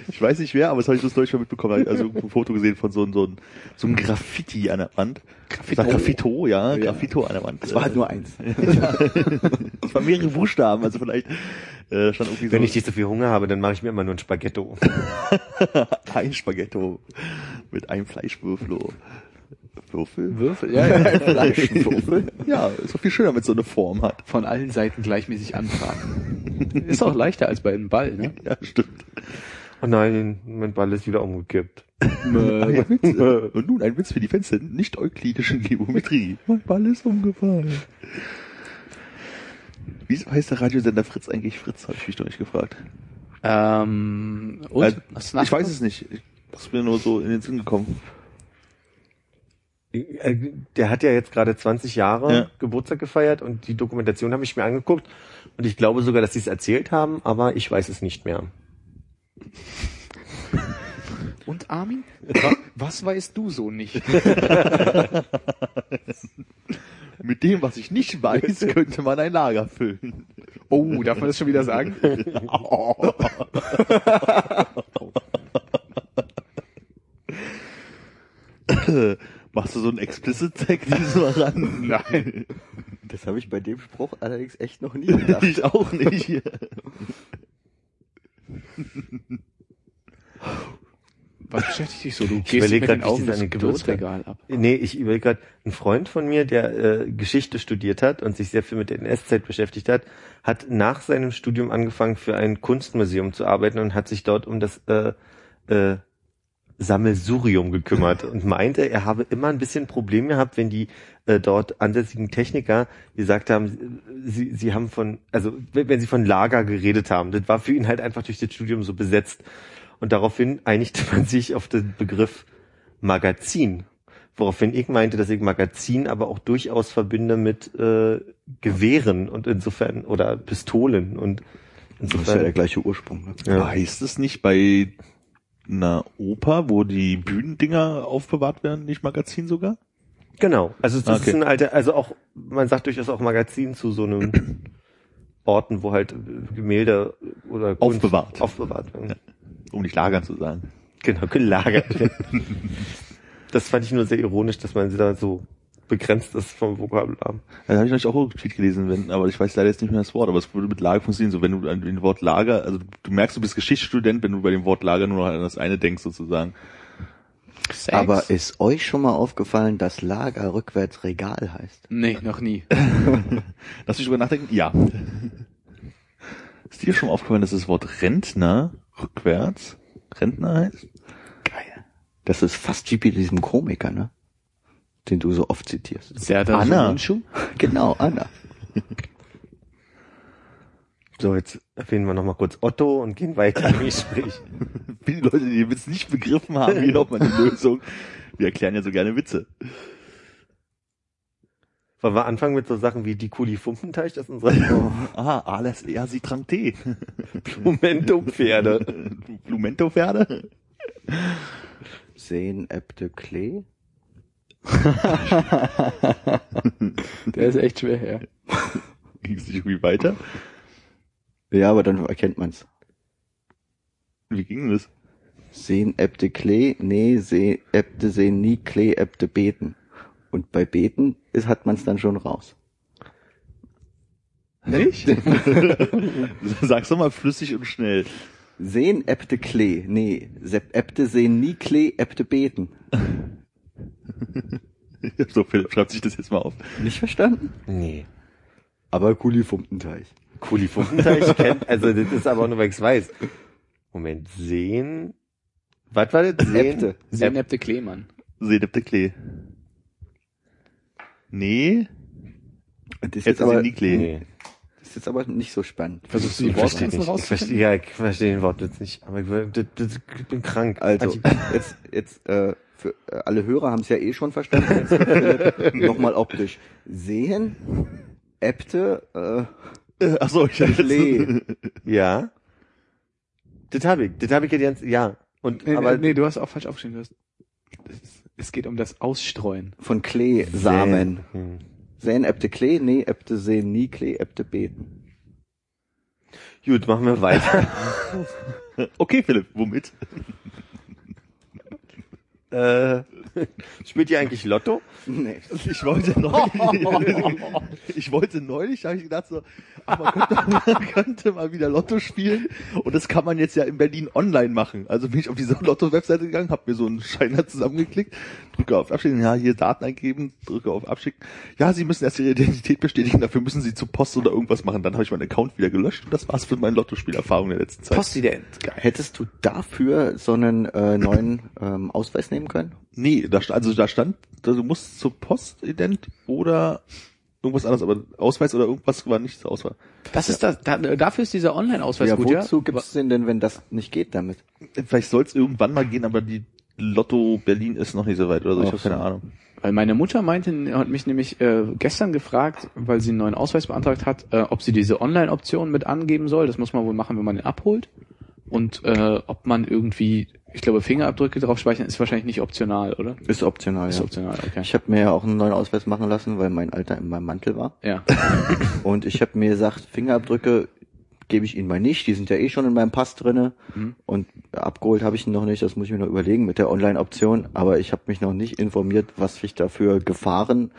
Ich weiß nicht wer, aber das habe ich das Deutsch mal mitbekommen. Also ein Foto gesehen von so, einem- so, einem- so einem Graffiti an der Wand. Graffito. Graffito, ja, Ja. Graffito an der Wand. Es war halt nur eins. Es waren mehrere Buchstaben, also vielleicht äh, stand irgendwie so Wenn ich nicht so viel Hunger habe, dann mache ich mir immer nur ein Spaghetto. ein Spaghetto mit einem Fleischwürfel. Würfel? Würfel? Ja, ja. Fleischwürfel. Ja, ist doch viel schöner, wenn es so eine Form hat. Von allen Seiten gleichmäßig antragen. Ist auch leichter als bei einem Ball, ne? Ja, stimmt. Oh nein, mein Ball ist wieder umgekippt. Witz. Und nun ein Witz für die Fans der nicht-euklidischen Geometrie. Mein Ball ist umgefallen. Wieso heißt der Radiosender Fritz eigentlich Fritz, habe ich mich doch nicht gefragt. Ähm, und? Äh, ich weiß es nicht. Ich ist mir nur so in den Sinn gekommen. Äh, Der hat ja jetzt gerade 20 Jahre Ja. Geburtstag gefeiert und die Dokumentation habe ich mir angeguckt und ich glaube sogar, dass sie es erzählt haben, aber ich weiß es nicht mehr. Und Armin? Wa- Was weißt du so nicht? Mit dem, was ich nicht weiß, könnte man ein Lager füllen. Oh, darf man das schon wieder sagen? Machst du so einen Explicit-Tag diesmal ran? Nein. Das habe ich bei dem Spruch allerdings echt noch nie gedacht. Ich auch nicht. Was beschäftigt dich so? Du Ich gehst mit grad, den Augen das Gewürzregal ab. Nee, ich überlege gerade, ein Freund von mir, der äh, Geschichte studiert hat und sich sehr viel mit der NS-Zeit beschäftigt hat, hat nach seinem Studium angefangen, für ein Kunstmuseum zu arbeiten und hat sich dort um das äh, äh, Sammelsurium gekümmert und meinte, er habe immer ein bisschen Problem gehabt, wenn die äh, dort ansässigen Techniker gesagt haben, sie, sie haben von, also wenn sie von Lager geredet haben, das war für ihn halt einfach durch das Studium so besetzt. Und daraufhin einigte man sich auf den Begriff Magazin. Woraufhin ich meinte, dass ich Magazin aber auch durchaus verbinde mit äh, Gewehren und insofern oder Pistolen und Das ist ja insofern der gleiche Ursprung. Ne? ja. Heißt es nicht bei einer Oper, wo die Bühnendinger aufbewahrt werden, nicht Magazin sogar? Genau. Also das Okay. ist ein alter, also auch, man sagt durchaus auch Magazin zu so einem Orten, wo halt Gemälde oder Kunst Aufbewahrt. aufbewahrt werden. Um nicht lagern zu sagen. Genau, gelagert werden. das fand ich nur sehr ironisch, dass man da so begrenzt ist vom Vokabular. Da habe ich neulich auch einen Tweet gelesen, wenn, aber ich weiß leider jetzt nicht mehr das Wort, aber es würde mit Lager funktionieren. So, wenn du an dem Wort Lager, also du merkst, du bist Geschichtsstudent, wenn du bei dem Wort Lager nur noch an das eine denkst, sozusagen. Sex? Aber ist euch schon mal aufgefallen, dass Lager rückwärts Regal heißt? Nee, noch nie. Lass mich drüber nachdenken. Ja. Ist dir schon mal aufgefallen, dass das Wort Rentner rückwärts Rentner heißt? Geil. Das ist fast wie bei diesem Komiker, ne? Den du so oft zitierst. Serdar Anna. Somuncu? Genau, Anna. So, jetzt erwähnen wir nochmal kurz Otto und gehen weiter im Gespräch. Wie die Leute, die den Witz nicht begriffen haben, hier nochmal die Lösung. Wir erklären ja so gerne Witze. Wollen wir anfangen mit so Sachen wie die Kuli-Fumpenteich, das ist unsere Aha, alles eher sie trank Tee. Momento-Pferde. Blumento-Pferde? Sehen Äbte Klee? Der ist echt schwer her. Ging es nicht irgendwie weiter? Ja, aber dann erkennt man's. Wie ging das? Sehen Äbte Klee? Nee, seh, Äbte sehen nie Klee, Äbte beten. Und bei beten ist, hat man's dann schon raus. Nicht? Sag's doch mal flüssig und schnell. Sehen Äbte Klee? Nee, Sepp- Äbte sehen nie Klee, Äbte beten. So, Philipp, schreibt sich das jetzt mal auf. Nicht verstanden? Nee. Aber Kuli-Fumpenteich. Kuli-Fumpenteich kennt, also das ist aber nur, weil ich's weiß. Moment, sehen. Was war das? Sehen? Senepte Kleemann. Sedepte Klee. Nee, Das ist jetzt aber, nie Klee. Nee. das ist jetzt aber nicht so spannend. Versuchst du die Ich verstehe Wortgrenzen rauszufinden? verstehe, ja, ich verstehe den Wort jetzt nicht. Aber ich, das, das, ich bin krank. Also, jetzt, jetzt, äh, für äh, alle Hörer haben es ja eh schon verstanden. Jetzt Nochmal optisch. Sehen, Äbte, Äh, Ach so, ich äh, Klee. Ja. Das habe ich. Das habe ich ganze, ja. Und, Nee, aber, nee, du hast auch falsch aufgeschrieben. Du hast, es- es geht um das Ausstreuen. Von Klee, Samen. Hm. Sehen Äbte Klee? Nee, Äbte sehen nie Klee, Äbte beten. Gut, machen wir weiter. Okay, Philipp, womit? Äh, spielt ihr eigentlich Lotto? Nee. Ich wollte neulich, ich wollte neulich, habe ich gedacht so, ach, man könnte, man könnte mal wieder Lotto spielen und das kann man jetzt ja in Berlin online machen. Also bin ich auf diese Lotto-Webseite gegangen, habe mir so einen Scheiner zusammengeklickt, drücke auf Abschicken, ja, hier Daten eingeben, drücke auf Abschicken. Ja, Sie müssen erst Ihre Identität bestätigen, dafür müssen Sie zur Post oder irgendwas machen. Dann habe ich meinen Account wieder gelöscht und das war's für meine Lottospielerfahrung der letzten Zeit. Postident. Geil. Hättest du dafür so einen äh, neuen ähm, Ausweis nehmen können? Nee, da, also da stand, du musst zur Postident oder irgendwas anderes, aber Ausweis oder irgendwas war nicht zur Auswahl. Das ist das, da, dafür ist dieser Online-Ausweis ja, gut, ja? wozu gibt's den denn, wenn das nicht geht damit? Vielleicht soll es irgendwann mal gehen, aber die Lotto Berlin ist noch nicht so weit oder so. Ich Ach habe keine so. Ahnung. Weil meine Mutter meinte, hat mich nämlich äh, gestern gefragt, weil sie einen neuen Ausweis beantragt hat, äh, ob sie diese Online-Option mit angeben soll. Das muss man wohl machen, wenn man den abholt. Und äh, ob man irgendwie, ich glaube, Fingerabdrücke drauf speichern ist wahrscheinlich nicht optional, oder? Ist optional, Ist ja. optional, okay. Ich habe mir ja auch einen neuen Ausweis machen lassen, weil mein Alter in meinem Mantel war. Ja. Und ich habe mir gesagt, Fingerabdrücke gebe ich Ihnen mal nicht. Die sind ja eh schon in meinem Pass drinne. Mhm. Und abgeholt habe ich ihn noch nicht. Das muss ich mir noch überlegen mit der Online-Option. Aber ich habe mich noch nicht informiert, was ich dafür Gefahren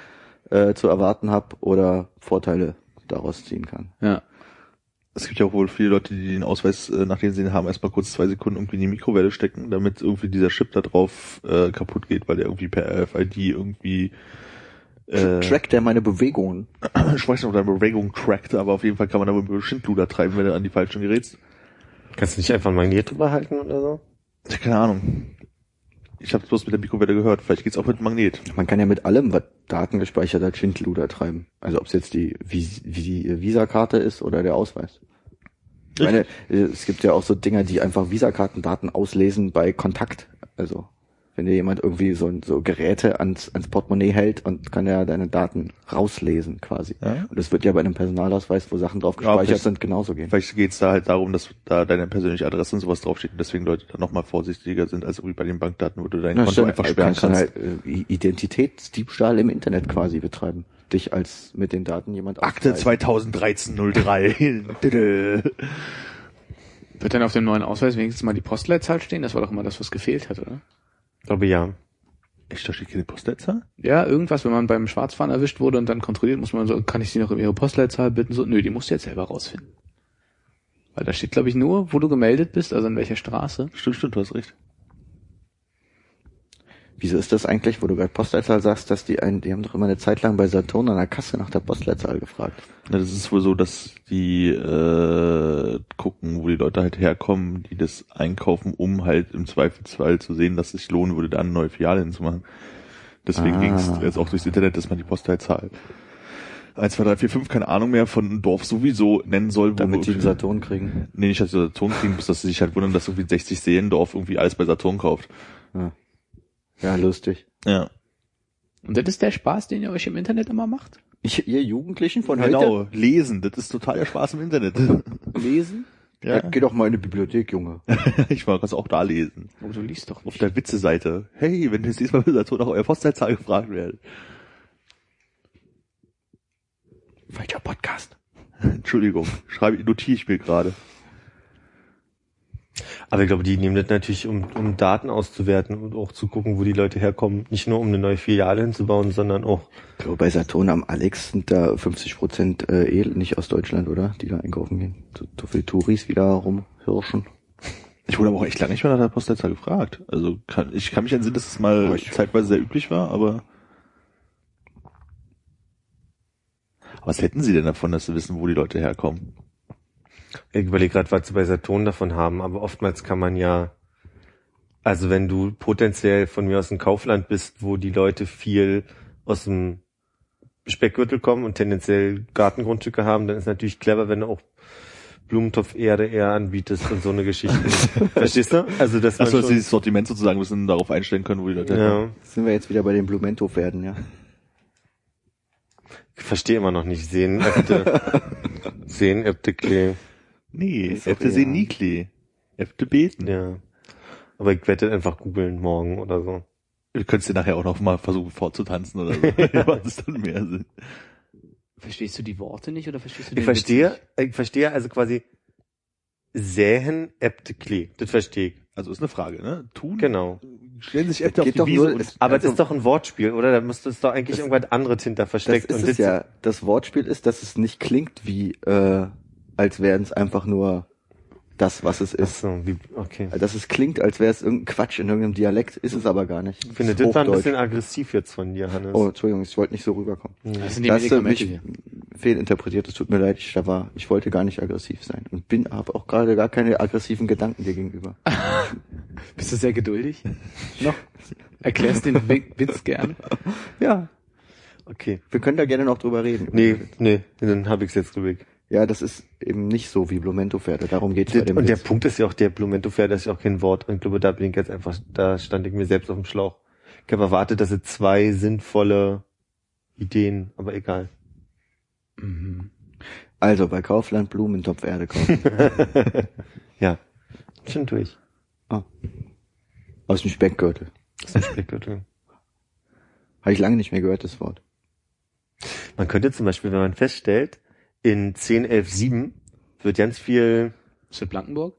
äh, zu erwarten habe oder Vorteile daraus ziehen kann. Ja. Es gibt ja auch wohl viele Leute, die den Ausweis, äh, nachdem sie ihn haben, erstmal kurz zwei Sekunden irgendwie in die Mikrowelle stecken, damit irgendwie dieser Chip da drauf äh, kaputt geht, weil der irgendwie per RFID irgendwie äh, Trackt der meine Bewegungen? ich weiß nicht, ob der Bewegung trackt, aber auf jeden Fall kann man da wohl Schindluder treiben, wenn du an die falschen gerätst. Kannst du nicht einfach ein Magnet drüber halten oder so? Keine Ahnung. Ich habe bloß mit der Mikrowelle gehört. Vielleicht geht's auch mit Magnet. Man kann ja mit allem, was Daten gespeichert hat, Schindluder treiben. Also ob es jetzt die, Vis die Visakarte ist oder der Ausweis. Ich meine, es gibt ja auch so Dinger, die einfach Visakartendaten auslesen bei Kontakt. Also wenn dir jemand irgendwie so, so Geräte ans, ans Portemonnaie hält und kann ja deine Daten rauslesen quasi. Ja. Und das wird ja bei einem Personalausweis, wo Sachen drauf Ja, gespeichert vielleicht- sind, genauso gehen. Vielleicht geht's da halt darum, dass da deine persönliche Adresse und sowas draufsteht und deswegen Leute dann nochmal vorsichtiger sind als irgendwie bei den Bankdaten, wo du dein Ja, Konto stimmt. einfach Du sperren kannst dann kannst. halt äh, Identitätsdiebstahl im Internet quasi betreiben. Dich als mit den Daten jemand Akte ausweist. 2013-03. Diddle. Wird dann auf dem neuen Ausweis wenigstens mal die Postleitzahl stehen? Das war doch immer das, was gefehlt hat, oder? Ich glaube ja. Echt, da steht keine Postleitzahl? Ja, irgendwas, wenn man beim Schwarzfahren erwischt wurde und dann kontrolliert, muss man so, kann ich Sie noch um Ihre Postleitzahl bitten? So, nö, die musst du jetzt selber rausfinden. Weil da steht, glaube ich, nur, wo du gemeldet bist, also in welcher Straße. Stimmt, stimmt, du hast recht. Wieso ist das eigentlich, wo du gerade Postleitzahl sagst, dass die einen, die haben doch immer eine Zeit lang bei Saturn an der Kasse nach der Postleitzahl gefragt. Ja, das ist wohl so, dass die äh, Leute halt herkommen, die das einkaufen, um halt im Zweifelsfall zu sehen, dass es sich lohnen würde, da eine neue Filiale hinzumachen. Deswegen Ah. ging es jetzt auch durchs Internet, dass man die Postleitzahl 1, 2, 3, 4, 5, keine Ahnung mehr, von einem Dorf sowieso nennen soll. wo Damit die Saturn kriegen. Nee, nicht, dass sie Saturn kriegen, bis dass sie sich halt wundern, dass irgendwie 60 Seelendorf irgendwie alles bei Saturn kauft. Ja, lustig. Ja. Und das ist der Spaß, den ihr euch im Internet immer macht? Ich, ihr Jugendlichen von heute? Genau, lesen, das ist totaler Spaß im Internet. Lesen? Ja. geh doch mal in die Bibliothek, Junge. ich mag das auch da lesen. Aber Oh, du liest doch Auf nicht. der Witze-Seite. Hey, wenn das nächste Mal bei Saturn nach eurer Postleitzahl gefragt werdet. Falscher Podcast. Entschuldigung, schreibe, notiere ich mir gerade. Aber ich glaube, die nehmen das natürlich, um, um Daten auszuwerten und auch zu gucken, wo die Leute herkommen. Nicht nur, um eine neue Filiale hinzubauen, sondern auch, Ich glaube, bei Saturn am Alex sind da 50 Prozent äh, eh nicht aus Deutschland, oder? Die da einkaufen gehen. So, so viele Touris wieder rumhirschen. Ich wurde aber auch echt lange nicht mehr nach der Postleitzahl gefragt. Also kann, ich kann mich entsinnen, dass es mal ich- zeitweise sehr üblich war, aber was hätten sie denn davon, dass sie wissen, wo die Leute herkommen? Ich überlege gerade, was sie bei Saturn davon haben, aber oftmals kann man ja, also wenn du potenziell von mir aus ein Kaufland bist, wo die Leute viel aus dem Speckgürtel kommen und tendenziell Gartengrundstücke haben, dann ist natürlich clever, wenn du auch Blumentopferde eher anbietest und so eine Geschichte. Verstehst du? Also dass man Achso, dass sie das Sortiment sozusagen ein bisschen darauf einstellen können, wo die Leute ja, Sind wir jetzt wieder bei den Blumenthof-Werden, ja? ich verstehe immer noch nicht. Sehen, Äbte, sehen, Äbte, Klee. Nee, Ist Äfte sehen eher- nie Klee. Äfte beten. Ja. Aber ich werde einfach googeln morgen oder so. Du könntest dir nachher auch noch mal versuchen vorzutanzen oder so. Macht es dann mehr Sinn. Verstehst du die Worte nicht oder verstehst du Ich den verstehe, Witz ich verstehe also quasi säen, Äbte, Klee. Das verstehe ich. Also ist eine Frage, ne? Tun. Genau. Stellen sich Äfte auf die doch Wiese nur- und es- Aber Also- es ist doch ein Wortspiel, oder? Da müsste es doch eigentlich Das- irgendwas anderes hinter Das versteckt. ist und es ja. Das Wortspiel ist, dass es nicht klingt wie, äh, als wären es einfach nur das, was es Ach ist. so, wie, okay. Also, Dass es klingt, als wäre es irgendein Quatsch in irgendeinem Dialekt, ist es aber gar nicht. Ich finde, Es das ist war ein bisschen aggressiv jetzt von dir, Hannes. Oh, Entschuldigung, ich wollte nicht so rüberkommen. Das sind die Da hast du Medikamente mich hier. fehlinterpretiert, es tut mir leid, ich, da war, ich wollte gar nicht aggressiv sein und bin, habe auch gerade gar keine aggressiven Gedanken dir gegenüber. Bist du sehr geduldig? Noch? Erklärst den Wi- Witz gern? Ja, Okay. wir können da gerne noch drüber reden. Nee, nee, dann habe ich es jetzt rüber. Ja, das ist eben nicht so wie Blumento-Pferde. Darum geht's bei Der, dem und der Witz. Punkt ist ja auch, der Blumento-Pferd ist ja auch kein Wort. Und ich glaube, da bin ich jetzt einfach, da stand ich mir selbst auf dem Schlauch. Ich habe erwartet, dass es zwei sinnvolle Ideen, aber egal. Mhm. Also bei Kaufland Blumentopf-Erde kaufen. ja, schon durch. Aus dem Speckgürtel. Ist ein Speckgürtel. Habe ich lange nicht mehr gehört, das Wort. Man könnte zum Beispiel, wenn man feststellt, in 10, 11, 7 wird ganz viel, das Blankenburg?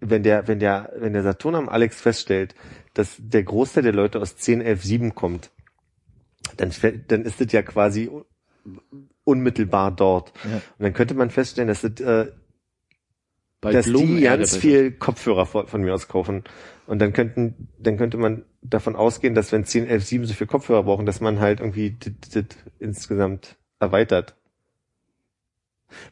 wenn der, wenn der, wenn der Saturn am Alex feststellt, dass der Großteil der Leute aus 10, 11, 7 kommt, dann, dann ist es ja quasi un- unmittelbar dort. Ja. Und dann könnte man feststellen, dass, es, äh, Bei dass die Blumenerde ganz viel Kopfhörer von, von mir aus kaufen. Und dann könnten, dann könnte man davon ausgehen, dass wenn 10, 11, 7 so viel Kopfhörer brauchen, dass man halt irgendwie dit, dit insgesamt erweitert.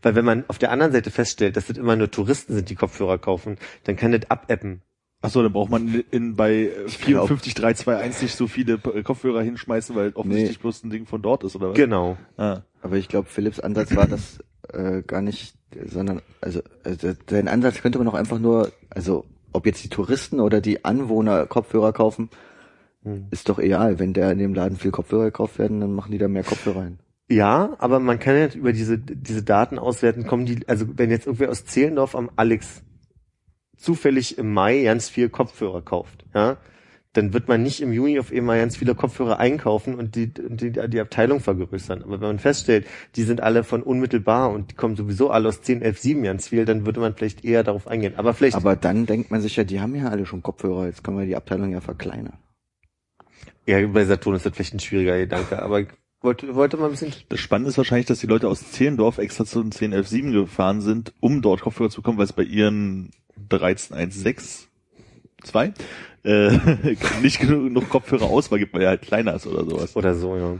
Weil wenn man auf der anderen Seite feststellt, dass das immer nur Touristen sind, die Kopfhörer kaufen, dann kann das abappen. Achso, dann braucht man in, bei glaub- 54321 nicht so viele Kopfhörer hinschmeißen, weil offensichtlich Nee. bloß ein Ding von dort ist, oder was? Genau. Ah. Aber ich glaube, Philipps Ansatz war das äh, gar nicht, sondern also, also sein Ansatz könnte man auch einfach nur, also ob jetzt die Touristen oder die Anwohner Kopfhörer kaufen, Hm. ist doch egal. Wenn der in dem Laden viel Kopfhörer gekauft werden, dann machen die da mehr Kopfhörer hin. Ja, aber man kann ja über diese, diese Daten auswerten, kommen die, also wenn jetzt irgendwer aus Zehlendorf am Alex zufällig im Mai ganz viel Kopfhörer kauft, ja, dann wird man nicht im Juni auf einmal ganz viele Kopfhörer einkaufen und die, die, die Abteilung vergrößern. Aber wenn man feststellt, die sind alle von unmittelbar und die kommen sowieso alle aus 10, 11, 7 ganz viel, dann würde man vielleicht eher darauf eingehen. Aber vielleicht, Aber dann denkt man sich ja, die haben ja alle schon Kopfhörer, jetzt können wir die Abteilung ja verkleinern. ja, bei Saturn ist das vielleicht ein schwieriger Gedanke, aber wollte, wollte mal ein bisschen, Das Spannende ist wahrscheinlich, dass die Leute aus Zehlendorf extra zu den 10117 gefahren sind, um dort Kopfhörer zu bekommen, weil es bei ihren 13162 äh, nicht genug noch Kopfhörer Auswahl gibt, weil er halt kleiner ist oder sowas. oder so, ja.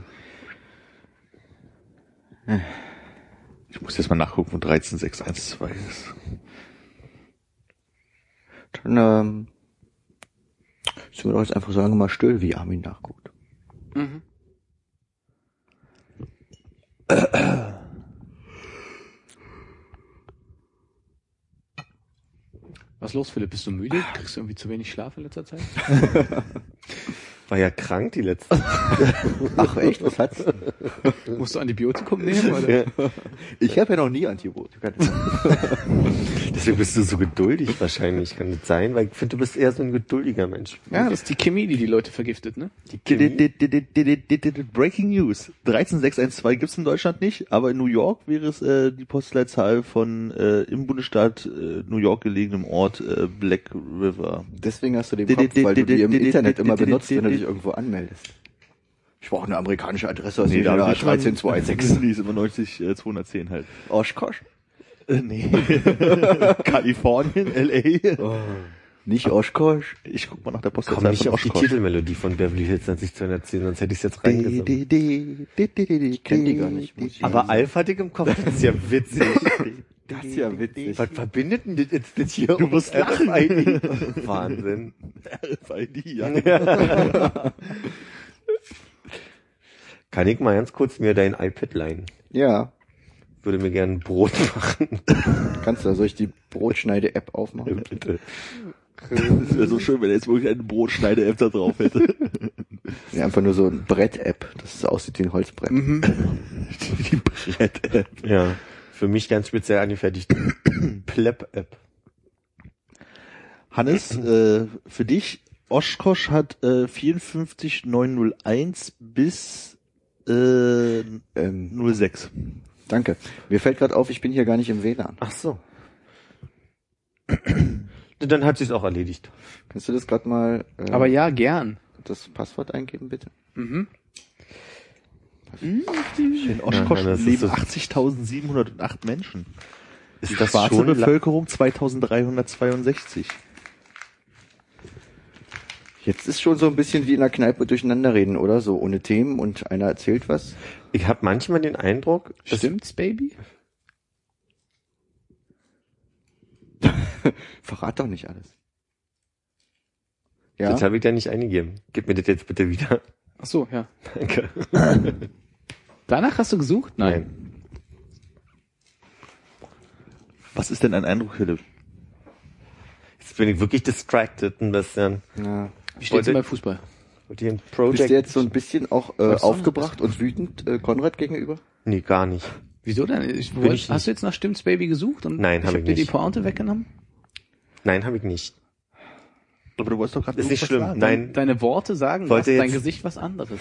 Ich muss jetzt mal nachgucken, wo 13612 ist. Dann ähm, sind wir doch jetzt einfach sagen mal still, wie Armin nachguckt. Mhm. Was los, Philipp? Bist du müde? Kriegst du irgendwie zu wenig Schlaf in letzter Zeit? War ja krank die letzte. Ach echt, was hat's? Musst du Antibiotikum nehmen? Oder? Ja. Ich habe ja noch nie Antibiotika. Deswegen bist du so geduldig wahrscheinlich, kann das sein? Weil ich finde, du bist eher so ein geduldiger Mensch. Ja, das ist die Chemie, die die Leute vergiftet, ne? Breaking News. 13612 gibt's in Deutschland nicht, aber in New York wäre es äh, die Postleitzahl von äh, im Bundesstaat äh, New York gelegenem Ort äh, Black River. Deswegen hast du den Kopf, weil du die im Internet immer benutzt, wenn du dich irgendwo anmeldest. Ich brauche eine amerikanische Adresse aus Nee, dem da Jahr hab ich schon- 13216. Nee, ist immer 90, äh, 210 halt. Oshkosh? Äh, nee. Kalifornien, LA. Nicht Oshkosh? Ich guck mal nach der Komm Postleitzahl nicht von auf die. Titelmelodie von Beverly Hills 90210, sonst hätte ich es jetzt Ich reingesungen. kenn die gar nicht. ich Aber. Alf hatte ich im Kopf, das ist ja witzig. das ist ja witzig. Was verbindet denn das jetzt das hier? Du musst lachen. RFID? Wahnsinn. RFID, ja. Kann ich mal ganz kurz mir dein iPad leihen? Ja, Würde mir gerne ein Brot machen. kannst du. Soll ich die Brotschneide-App aufmachen? Bitte. Das wäre so schön, wenn er jetzt wirklich eine Brotschneide-App da drauf hätte. Ja, einfach nur so ein Brett-App, das aussieht wie ein Holzbrett. Die Brett-App. Ja. Für mich ganz speziell angefertigt. Pleb-App. Hannes, äh, für dich, Oshkosh hat äh, 54901 bis äh, Ähm, 06. danke. Mir fällt gerade auf, ich bin hier gar nicht im WLAN. Ach so. Dann hat sich's auch erledigt. Kannst du das gerade mal äh, Aber ja, gern. das Passwort eingeben, bitte? Mhm. In Oshkosh Ja, leben so- 80.708 Menschen. Ist Die das schwarze schon Bevölkerung 2362. Jetzt ist schon so ein bisschen wie in der Kneipe durcheinander reden, oder? So ohne Themen und einer erzählt was. Ich habe manchmal den Eindruck, Stimmt's, Baby? Verrat doch nicht alles. Ja, das habe ich da nicht eingegeben. Gib mir das jetzt bitte wieder. Ach so, ja. Danke. Danach hast du gesucht? Nein. Was ist denn ein Eindruck, Philipp? Jetzt bin ich wirklich distracted ein bisschen. Ja. Wie steht's denn bei Fußball? Und den Bist du jetzt so ein bisschen auch äh, aufgebracht und wütend äh, Konrad gegenüber? nee, gar nicht. Wieso denn? Ich, wollt, ich hast du jetzt nach Stimmt's Baby gesucht und Nein, ich hab hab ich dir die nicht. Pointe weggenommen? Nein, habe ich nicht. Aber du wolltest doch gerade Ist nicht schlimm. sagen. Nein. Deine Worte sagen Wollte was, dein Gesicht was anderes.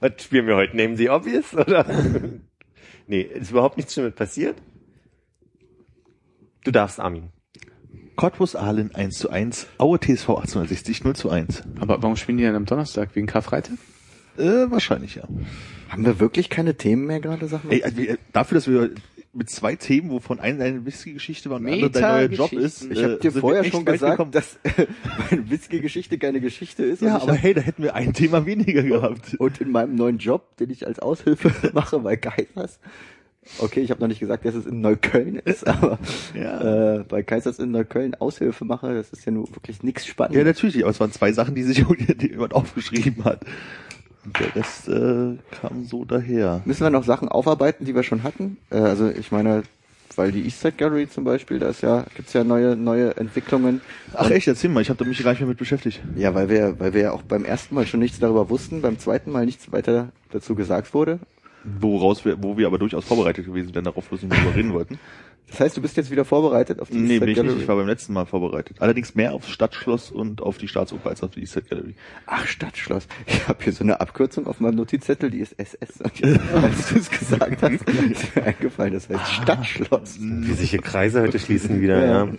Was spielen wir heute? Nehmen Sie Obvious, oder? nee, ist überhaupt nichts Schlimmes passiert. Du darfst, Armin. Cottbus Aalen 1 zu 1, Aue TSV 1860 0 zu 1. Aber warum spielen die denn am Donnerstag? Wegen Karfreitag? Äh, wahrscheinlich, ja. Haben wir wirklich keine Themen mehr gerade, sag mal? Ey, also, dafür, dass wir mit zwei Themen, wovon eine eine Whisky-Geschichte war und der andere dein neuer Job ist. Ich habe äh, dir sind vorher schon gesagt, gekommen. dass meine Whisky-Geschichte keine Geschichte ist. Ja, ich aber hab, hey, da hätten wir ein Thema weniger gehabt. und in meinem neuen Job, den ich als Aushilfe mache bei Kaisers, okay, ich habe noch nicht gesagt, dass es in Neukölln ist, aber Ja. äh, bei Kaisers in Neukölln Aushilfe mache, das ist ja nur wirklich nichts Ja, Spannendes. natürlich, aber es waren zwei Sachen, die sich die jemand aufgeschrieben hat. Der Rest äh, kam so daher. Müssen wir noch Sachen aufarbeiten, die wir schon hatten? Äh, also ich meine, weil die Eastside Gallery zum Beispiel, da ist ja, gibt's ja neue, neue Entwicklungen. Ach echt, erzähl mal, ich habe mich gar nicht mehr mit beschäftigt. Ja, weil wir, weil wir ja auch beim ersten Mal schon nichts darüber wussten, beim zweiten Mal nichts weiter dazu gesagt wurde. Woraus wir, wo wir aber durchaus vorbereitet gewesen wären, darauf bloß nicht drüber reden wollten. Das heißt, du bist jetzt wieder vorbereitet auf die Nee, Eastside bin ich nicht. Gallery? Ich war beim letzten Mal vorbereitet. Allerdings mehr aufs Stadtschloss und auf die Staatsoper als auf die Eastside Gallery. Ach, Stadtschloss. Ich habe hier so eine Abkürzung auf meinem Notizzettel, die ist SS. Als du es gesagt hast, ist mir eingefallen, das heißt Stadtschloss. Wie sich hier Kreise heute schließen wieder, Ja. ja.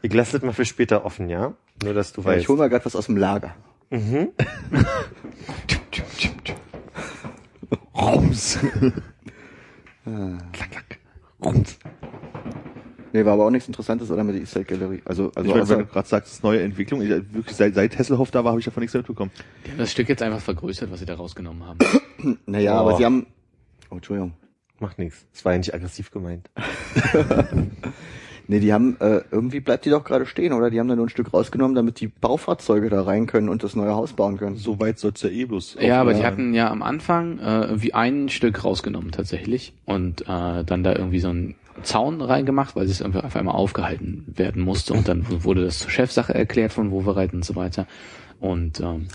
Ich lasse das mal für später offen, ja? Nur, dass du Ja, ich weißt. hole mal gerade was aus dem Lager. Rums. Klack, klack. Rums. Nee, war aber auch nichts Interessantes, oder mit der Eastside Gallery? Also, also Ich meine, wenn du gerade sagst, neue Entwicklung, ich, wirklich seit, seit Hasselhoff da war, habe ich davon nichts mehr mitbekommen. Die haben das Stück jetzt einfach vergrößert, was sie da rausgenommen haben. naja, Oh. aber sie haben, oh, Entschuldigung. Macht nichts. Das war ja nicht aggressiv gemeint. Nee, die haben, äh, irgendwie bleibt die doch gerade stehen, oder? Die haben da nur ein Stück rausgenommen, damit die Baufahrzeuge da rein können und das neue Haus bauen können. So weit soll's ja eh bloß. Ja, aber die hatten ja am Anfang äh, irgendwie ein Stück rausgenommen tatsächlich und äh, dann da irgendwie so einen Zaun reingemacht, weil es irgendwie auf einmal aufgehalten werden musste und dann wurde das zur Chefsache erklärt von Wovereit und so weiter und ähm,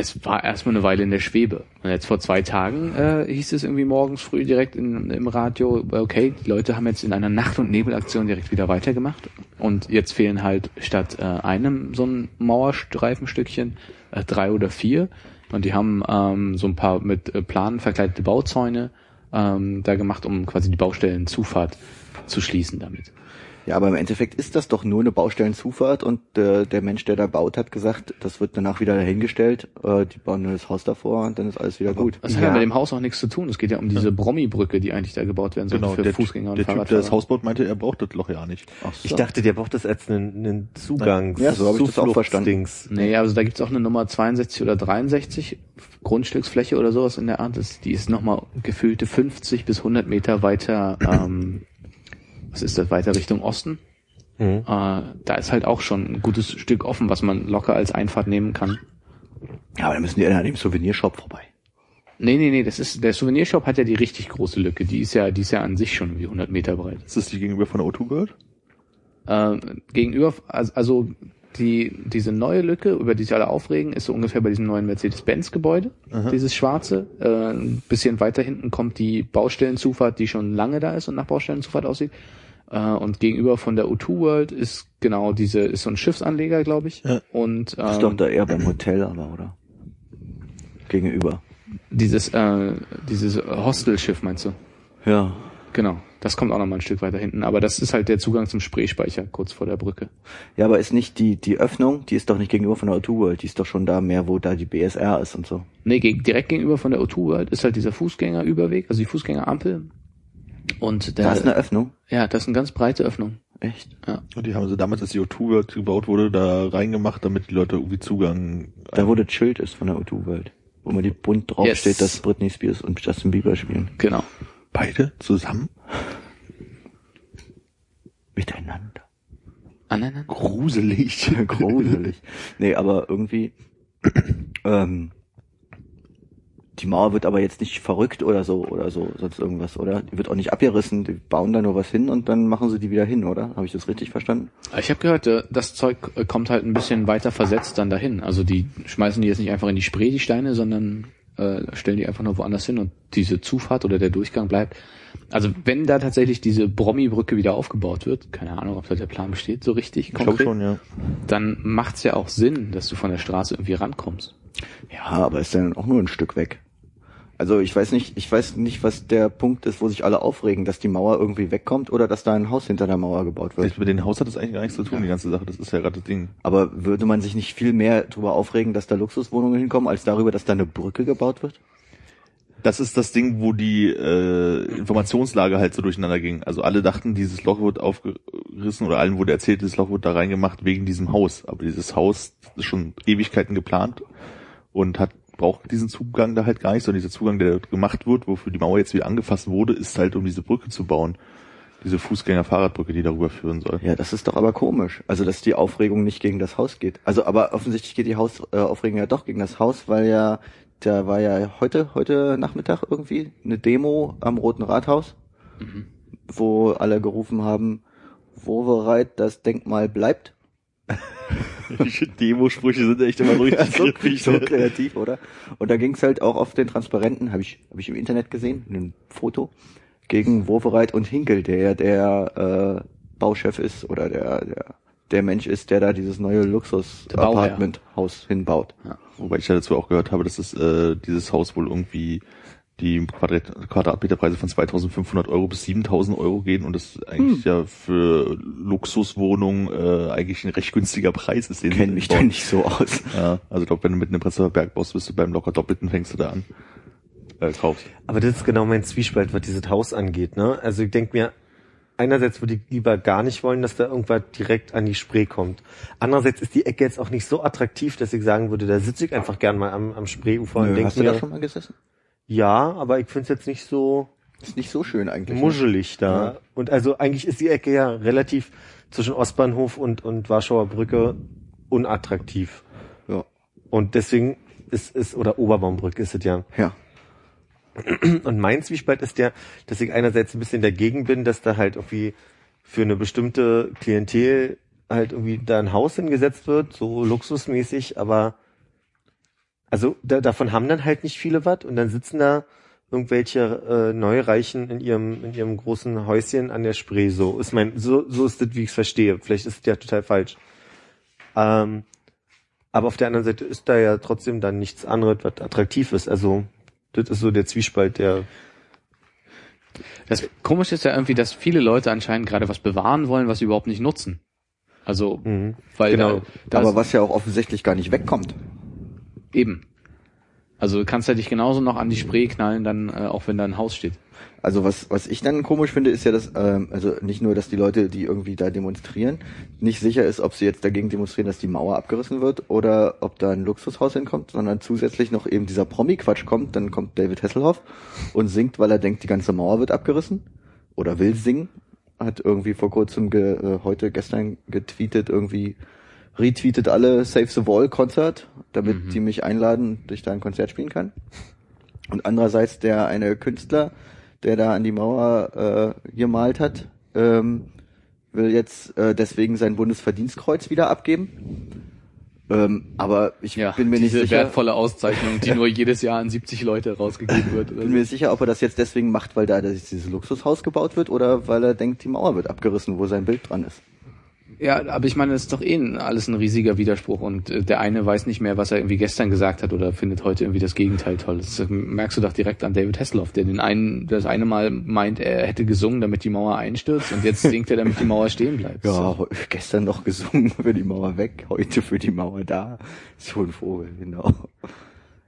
es war erstmal eine Weile in der Schwebe. Und jetzt vor zwei Tagen äh, hieß es irgendwie morgens früh direkt in, im Radio, okay, die Leute haben jetzt in einer Nacht- und Nebelaktion direkt wieder weitergemacht. Und jetzt fehlen halt statt äh, einem so ein Mauerstreifenstückchen äh, drei oder vier. Und die haben ähm, so ein paar mit äh, Planen verkleidete Bauzäune ähm, da gemacht, um quasi die Baustellenzufahrt zu schließen damit. Ja, aber im Endeffekt ist das doch nur eine Baustellenzufahrt und äh, der Mensch, der da baut, hat gesagt, das wird danach wieder dahingestellt, äh, die bauen nur das Haus davor und dann ist alles wieder gut. Das hat ja mit dem Haus auch nichts zu tun. Es geht ja um diese Brommi-Brücke, die eigentlich da gebaut werden soll Genau, für der, Fußgänger und der Typ, der Fahrradfahrer. das Haus baut, meinte, er braucht das Loch ja nicht. Ach so. Ich dachte, der braucht das als einen, einen Zugang. Ja, so hab ich das auch verstanden. Nee, also da gibt's auch eine Nummer 62 oder 63 Grundstücksfläche oder sowas in der Art. Das, die ist nochmal gefüllte 50 bis 100 Meter weiter, ähm, was ist das, weiter Richtung Osten. Mhm. Äh, da ist halt auch schon ein gutes Stück offen, was man locker als Einfahrt nehmen kann. Ja, aber dann müssen die an dem Souvenirshop vorbei. Nee, nee, nee, das ist, der Souvenirshop hat ja die richtig große Lücke. Die ist ja, die ist ja an sich schon wie 100 Meter breit. Ist das die gegenüber von der O2 World? Äh, gegenüber, also, also die, diese neue Lücke, über die sich alle aufregen, ist so ungefähr bei diesem neuen Mercedes-Benz-Gebäude, dieses schwarze. Äh, ein bisschen weiter hinten kommt die Baustellenzufahrt, die schon lange da ist und nach Baustellenzufahrt aussieht. Äh, und gegenüber von der O2 World ist genau diese, ist so ein Schiffsanleger, glaube ich. Ja. Und Das ist doch ähm, da eher beim Hotel, aber, oder? Gegenüber. dieses, äh, dieses Hostelschiff, meinst du? Ja. Genau. Das kommt auch noch mal ein Stück weiter hinten. Aber das ist halt der Zugang zum Spreespeicher kurz vor der Brücke. Ja, aber ist nicht die, die Öffnung, die ist doch nicht gegenüber von der O2 World, die ist doch schon da mehr, wo da die BSR ist und so. Nee, direkt gegenüber von der O2 World ist halt dieser Fußgängerüberweg, also die Fußgängerampel. Und der, Da ist eine Öffnung. ja, das ist eine ganz breite Öffnung. Echt? Ja. Und die haben sie damals, als die O2 World gebaut wurde, da reingemacht, damit die Leute irgendwie Zugang. Da wo das Schild ist von der O2 World. Wo man die bunt drauf Yes. steht, dass Britney Spears und Justin Bieber spielen. Genau. Beide zusammen? Miteinander. Aneinander. Gruselig. Gruselig. nee, aber irgendwie, ähm, die Mauer wird aber jetzt nicht verrückt oder so oder so, sonst irgendwas, oder? Die wird auch nicht abgerissen, die bauen da nur was hin und dann machen sie die wieder hin, oder? Habe ich das richtig verstanden? Ich habe gehört, äh, das Zeug äh, kommt halt ein bisschen weiter versetzt dann dahin. Also die schmeißen die jetzt nicht einfach in die Spree, die Steine, sondern äh, stellen die einfach nur woanders hin und diese Zufahrt oder der Durchgang bleibt. Also wenn da tatsächlich diese Brommi-Brücke wieder aufgebaut wird, keine Ahnung, ob da der Plan besteht, so richtig Ich glaube schon, ja. dann macht's ja auch Sinn, dass du von der Straße irgendwie rankommst. Ja, aber ist dann auch nur ein Stück weg. Also ich weiß nicht, ich weiß nicht, was der Punkt ist, wo sich alle aufregen, dass die Mauer irgendwie wegkommt oder dass da ein Haus hinter der Mauer gebaut wird. Mit den Haus hat das eigentlich gar nichts zu tun, die ganze Sache. Das ist ja gerade das Ding. Aber würde man sich nicht viel mehr darüber aufregen, dass da Luxuswohnungen hinkommen, als darüber, dass da eine Brücke gebaut wird? Das ist das Ding, wo die äh, Informationslage halt so durcheinander ging. Also alle dachten, dieses Loch wird aufgerissen oder allen wurde erzählt, dieses Loch wird da reingemacht wegen diesem Haus. Aber dieses Haus ist schon Ewigkeiten geplant und hat braucht diesen Zugang da halt gar nicht, sondern dieser Zugang, der gemacht wird, wofür die Mauer jetzt wieder angefasst wurde, ist halt, um diese Brücke zu bauen. Diese Fußgänger-Fahrradbrücke, die darüber führen soll. Ja, das ist doch aber komisch. Also, dass die Aufregung nicht gegen das Haus geht. Also, aber offensichtlich geht die Haus, äh, Aufregung ja doch gegen das Haus, weil ja, da war ja heute, heute Nachmittag irgendwie eine Demo am Roten Rathaus, wo alle gerufen haben, wo bereit das Denkmal bleibt. Demosprüche sind echt immer richtig Ja, so, griffig. so kreativ, oder? Und da ging es halt auch auf den Transparenten, habe ich, hab ich im Internet gesehen, ein Foto, gegen Wovereit und Hinkel, der ja der äh, Bauchef ist oder der, der, der Mensch ist, der da dieses neue. Luxus-Apartment-Haus hinbaut. Wobei ich ja dazu auch gehört habe, dass es, äh, dieses Haus wohl irgendwie die Quadrat Quadratmeterpreise von 2.500 Euro bis 7.000 Euro gehen und das eigentlich ja für Luxuswohnungen äh, eigentlich ein recht günstiger Preis ist. Den Kenn sie mich da nicht so aus. Ja, also ich glaube, wenn du mit einem Prenzlauer Berg baust, bist du beim locker Doppelten fängst du da an. Äh, kaufst. Aber das ist genau mein Zwiespalt, was dieses Haus angeht. Ne? Also ich denke mir, einerseits würde ich lieber gar nicht wollen, dass da irgendwas direkt an die Spree kommt. Andererseits ist die Ecke jetzt auch nicht so attraktiv, dass ich sagen würde, da sitze ich einfach gern mal am, am Spreeufer und Nö, denke hast du da schon mal gesessen? ja, aber ich finde es jetzt nicht so Ist nicht so schön eigentlich. ne? muschelig da. Ja. Und also eigentlich ist die Ecke ja relativ zwischen Ostbahnhof und, und Warschauer Brücke unattraktiv. Ja. Und deswegen ist es, oder Oberbaumbrücke ist es ja. Ja. Und mein Zwiespalt ist der, dass ich einerseits ein bisschen dagegen bin, dass da halt irgendwie für eine bestimmte Klientel halt irgendwie da ein Haus hingesetzt wird, so luxusmäßig, aber also da, davon haben dann halt nicht viele was und dann sitzen da irgendwelche äh, Neureichen in ihrem in ihrem großen Häuschen an der Spree. So ist mein so so ist das, wie ich es verstehe. Vielleicht ist es ja total falsch. Ähm, aber auf der anderen Seite ist da ja trotzdem dann nichts anderes, was attraktiv ist. Also das ist so der Zwiespalt, der Das Komische ist ja irgendwie, dass viele Leute anscheinend gerade was bewahren wollen, was sie überhaupt nicht nutzen. Also, Mhm. weil Genau. da, da Aber was ja auch offensichtlich gar nicht wegkommt. eben. Also du kannst ja dich genauso noch an die Spree knallen, dann äh, auch wenn da ein Haus steht. Also was, was ich dann komisch finde, ist ja, dass, ähm, also nicht nur, dass die Leute, die irgendwie da demonstrieren, nicht sicher ist, ob sie jetzt dagegen demonstrieren, dass die Mauer abgerissen wird oder ob da ein Luxushaus hinkommt, sondern zusätzlich noch eben dieser Promi-Quatsch kommt, dann kommt David Hasselhoff und singt, weil er denkt, die ganze Mauer wird abgerissen oder will singen, hat irgendwie vor kurzem, ge, äh, heute, gestern getweetet, irgendwie retweetet alle Save the Wall Konzert, damit die mich einladen und ich da ein Konzert spielen kann. Und andererseits der eine Künstler, der da an die Mauer äh, gemalt hat, ähm, will jetzt äh, deswegen sein Bundesverdienstkreuz wieder abgeben. Ähm, aber ich Ja, bin mir nicht diese sicher, wertvolle Auszeichnung, die nur jedes Jahr an 70 Leute rausgegeben wird. Oder bin so. mir sicher, ob er das jetzt deswegen macht, weil da dieses Luxushaus gebaut wird oder weil er denkt, die Mauer wird abgerissen, wo sein Bild dran ist. Ja, aber ich meine, das ist doch eh alles ein riesiger Widerspruch und äh, der eine weiß nicht mehr, was er irgendwie gestern gesagt hat oder findet heute irgendwie das Gegenteil toll. Das äh, merkst du doch direkt an David Hasselhoff, der den einen, das eine Mal meint, er hätte gesungen, damit die Mauer einstürzt und jetzt singt er, damit die Mauer stehen bleibt. Ja, gestern noch gesungen für die Mauer weg, heute für die Mauer da. So ein Vogel, genau.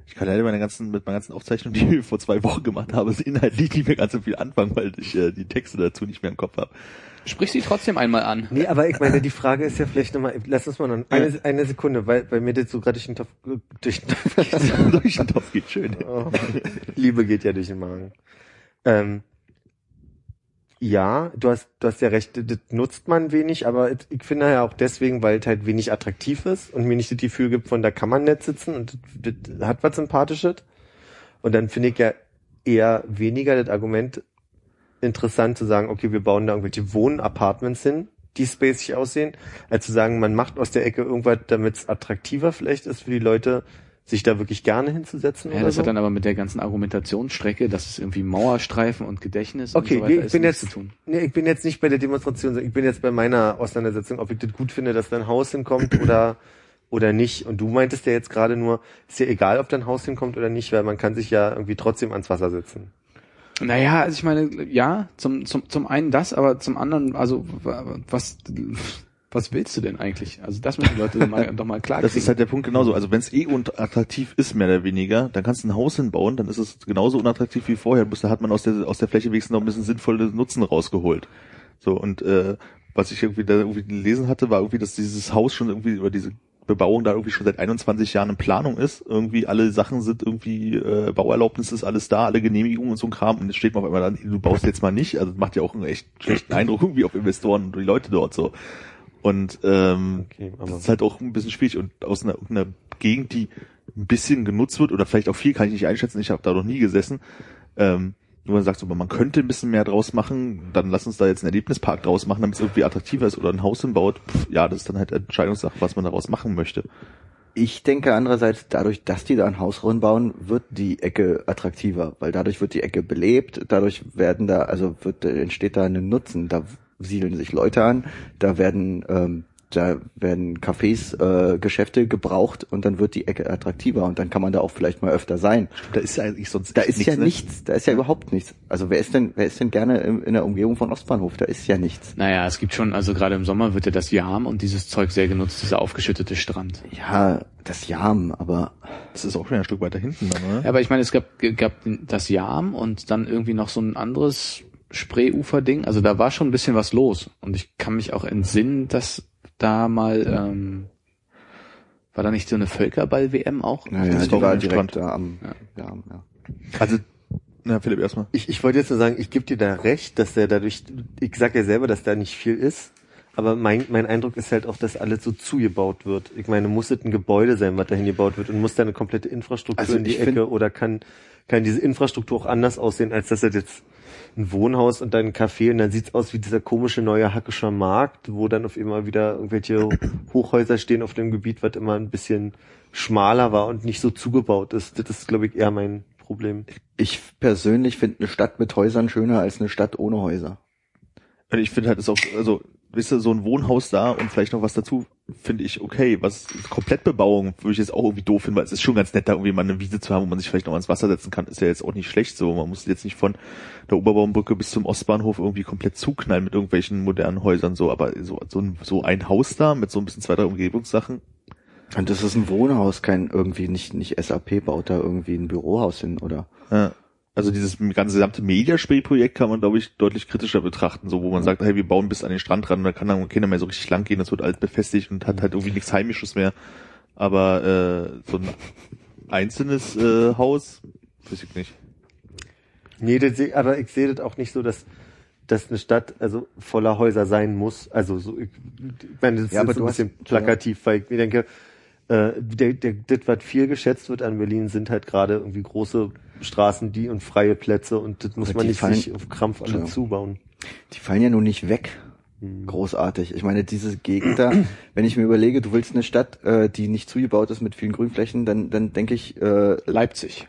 Ich kann leider meine ganzen, mit meinen ganzen Aufzeichnungen, die ich vor zwei Wochen gemacht habe, inhaltlich nicht mehr ganz so viel anfangen, weil ich äh, die Texte dazu nicht mehr im Kopf habe. Sprich sie trotzdem einmal an. Nee, aber ich meine, die Frage ist ja vielleicht nochmal, lass uns mal noch eine, eine Sekunde, weil, weil mir das so gerade durch den Topf, durch den Topf Durch den Topf geht schön. Oh, Liebe geht ja durch den Magen. Ähm, ja, du hast, du hast ja recht, das nutzt man wenig, aber ich finde ja auch deswegen, weil es halt wenig attraktiv ist und mir nicht das Gefühl gibt, von da kann man nett sitzen und das, das hat was Sympathisches. Und dann finde ich ja eher weniger das Argument interessant zu sagen, okay, wir bauen da irgendwelche Wohnapartments hin, die spacig aussehen, als zu sagen, man macht aus der Ecke irgendwas, damit es attraktiver vielleicht ist für die Leute, sich da wirklich gerne hinzusetzen Ja, das so. hat dann aber mit der ganzen Argumentationsstrecke, dass es irgendwie Mauerstreifen und Gedächtnis Okay, und so weiter nee, ich ist, bin jetzt, zu tun. nee, ich bin jetzt nicht bei der Demonstration, ich bin jetzt bei meiner Auseinandersetzung, ob ich das gut finde, dass da ein Haus hinkommt oder, oder nicht. Und du meintest ja jetzt gerade nur, ist ja egal, ob da ein Haus hinkommt oder nicht, weil man kann sich ja irgendwie trotzdem ans Wasser setzen. Naja, also ich meine, ja, zum, zum, zum einen das, aber zum anderen, also wa- was, was willst du denn eigentlich? Also das müssen die Leute doch mal, doch mal klar Das kriegen. ist halt der Punkt genauso. Also wenn es eh unattraktiv ist, mehr oder weniger, dann kannst du ein Haus hinbauen, dann ist es genauso unattraktiv wie vorher. Bloß da hat man aus der, aus der Fläche wenigstens noch ein bisschen sinnvolle Nutzen rausgeholt. So, und äh, was ich irgendwie da irgendwie gelesen hatte, war irgendwie, dass dieses Haus schon irgendwie über diese Bebauung da irgendwie schon seit 21 Jahren in Planung ist. Irgendwie alle Sachen sind irgendwie, äh, Bauerlaubnis ist alles da, alle Genehmigungen und so ein Kram. Und jetzt steht man auf einmal dann, du baust jetzt mal nicht. Also das macht ja auch einen echt schlechten Eindruck irgendwie auf Investoren und die Leute dort so. Und ähm, Okay, das ist halt auch ein bisschen schwierig. Und aus einer, einer Gegend, die ein bisschen genutzt wird, oder vielleicht auch viel, kann ich nicht einschätzen, ich habe da noch nie gesessen, ähm, nur man sagt so, man könnte ein bisschen mehr draus machen, dann lass uns da jetzt einen Erlebnispark draus machen, damit es irgendwie attraktiver ist oder ein Haus hinbaut. Pff, ja, das ist dann halt Entscheidungssache, was man daraus machen möchte. Ich denke andererseits, dadurch, dass die da ein Haus bauen, wird die Ecke attraktiver, weil dadurch wird die Ecke belebt, dadurch werden da, also wird, äh, entsteht da ein Nutzen, da siedeln sich Leute an, da werden, ähm, da werden Cafés, äh, Geschäfte gebraucht und dann wird die Ecke attraktiver und dann kann man da auch vielleicht mal öfter sein. Da ist ja eigentlich sonst Da ist ja ne? nichts, da ist ja überhaupt nichts. Also wer ist denn, wer ist denn gerne in, in der Umgebung von Ostbahnhof? Da ist ja nichts. Naja, es gibt schon, also gerade im Sommer wird ja das Jam und dieses Zeug sehr genutzt, dieser aufgeschüttete Strand. Ja, das Jam, aber Das ist auch schon ein Stück weiter hinten dann, Ja, oder? aber ich meine, es gab, gab das Jam und dann irgendwie noch so ein anderes Spreeufer-Ding. Also da war schon ein bisschen was los. Und ich kann mich auch entsinnen, dass da mal, ähm, war da nicht so eine Völkerball-WM auch? naja, ist die war direkt da am, Ja. ja, ja. Also, na, Philipp erstmal. Ich, ich wollte jetzt nur sagen, ich gebe dir da recht, dass der dadurch, ich sag ja selber, dass da nicht viel ist, aber mein, mein Eindruck ist halt auch, dass alles so zugebaut wird. Ich meine, muss es ein Gebäude sein, was dahin gebaut wird und muss da eine komplette Infrastruktur Also in die Ecke find- oder kann, kann diese Infrastruktur auch anders aussehen, als dass das jetzt ein Wohnhaus und dann ein Café und dann sieht's aus wie dieser komische neue Hackischer Markt, wo dann auf immer wieder irgendwelche Hochhäuser stehen auf dem Gebiet, was immer ein bisschen schmaler war und nicht so zugebaut ist. Das ist, glaube ich, eher mein Problem. Ich persönlich finde eine Stadt mit Häusern schöner als eine Stadt ohne Häuser. Und ich finde halt, ist auch, also, wisst ihr, so ein Wohnhaus da und vielleicht noch was dazu, finde ich okay. Was Komplettbebauung würde ich jetzt auch irgendwie doof finden, weil es ist schon ganz nett, da irgendwie mal eine Wiese zu haben, wo man sich vielleicht noch ans Wasser setzen kann, ist ja jetzt auch nicht schlecht so. Man muss jetzt nicht von der Oberbaumbrücke bis zum Ostbahnhof irgendwie komplett zuknallen mit irgendwelchen modernen Häusern so, aber so, so, ein, so ein Haus da mit so ein bisschen zwei, drei Umgebungssachen. Und das ist ein Wohnhaus, kein irgendwie nicht nicht SAP baut da irgendwie ein Bürohaus hin oder Ja. Also dieses ganze gesamte Mediaspray-Projekt kann man, glaube ich, deutlich kritischer betrachten, so wo man sagt, hey, wir bauen bis an den Strand ran, da kann dann keiner mehr so richtig lang gehen, das wird alles befestigt und hat halt irgendwie nichts Heimisches mehr. Aber äh, so ein einzelnes äh, Haus, weiß ich nicht. Nee, das, aber ich sehe das auch nicht so, dass, dass eine Stadt also voller Häuser sein muss. Also so, ich, ich meine, das Ja, aber ist so du ein hast- bisschen plakativ, weil ich mir denke, äh, der, der, das, was viel geschätzt wird an Berlin, sind halt gerade irgendwie große Straßen, die und freie Plätze und das muss Aber man nicht fallen- sich auf Krampf alle zubauen. die fallen ja nun nicht weg. Großartig. Ich meine, diese Gegend da, wenn ich mir überlege, du willst eine Stadt, äh, die nicht zugebaut ist mit vielen Grünflächen, dann dann denke ich, äh, Leipzig.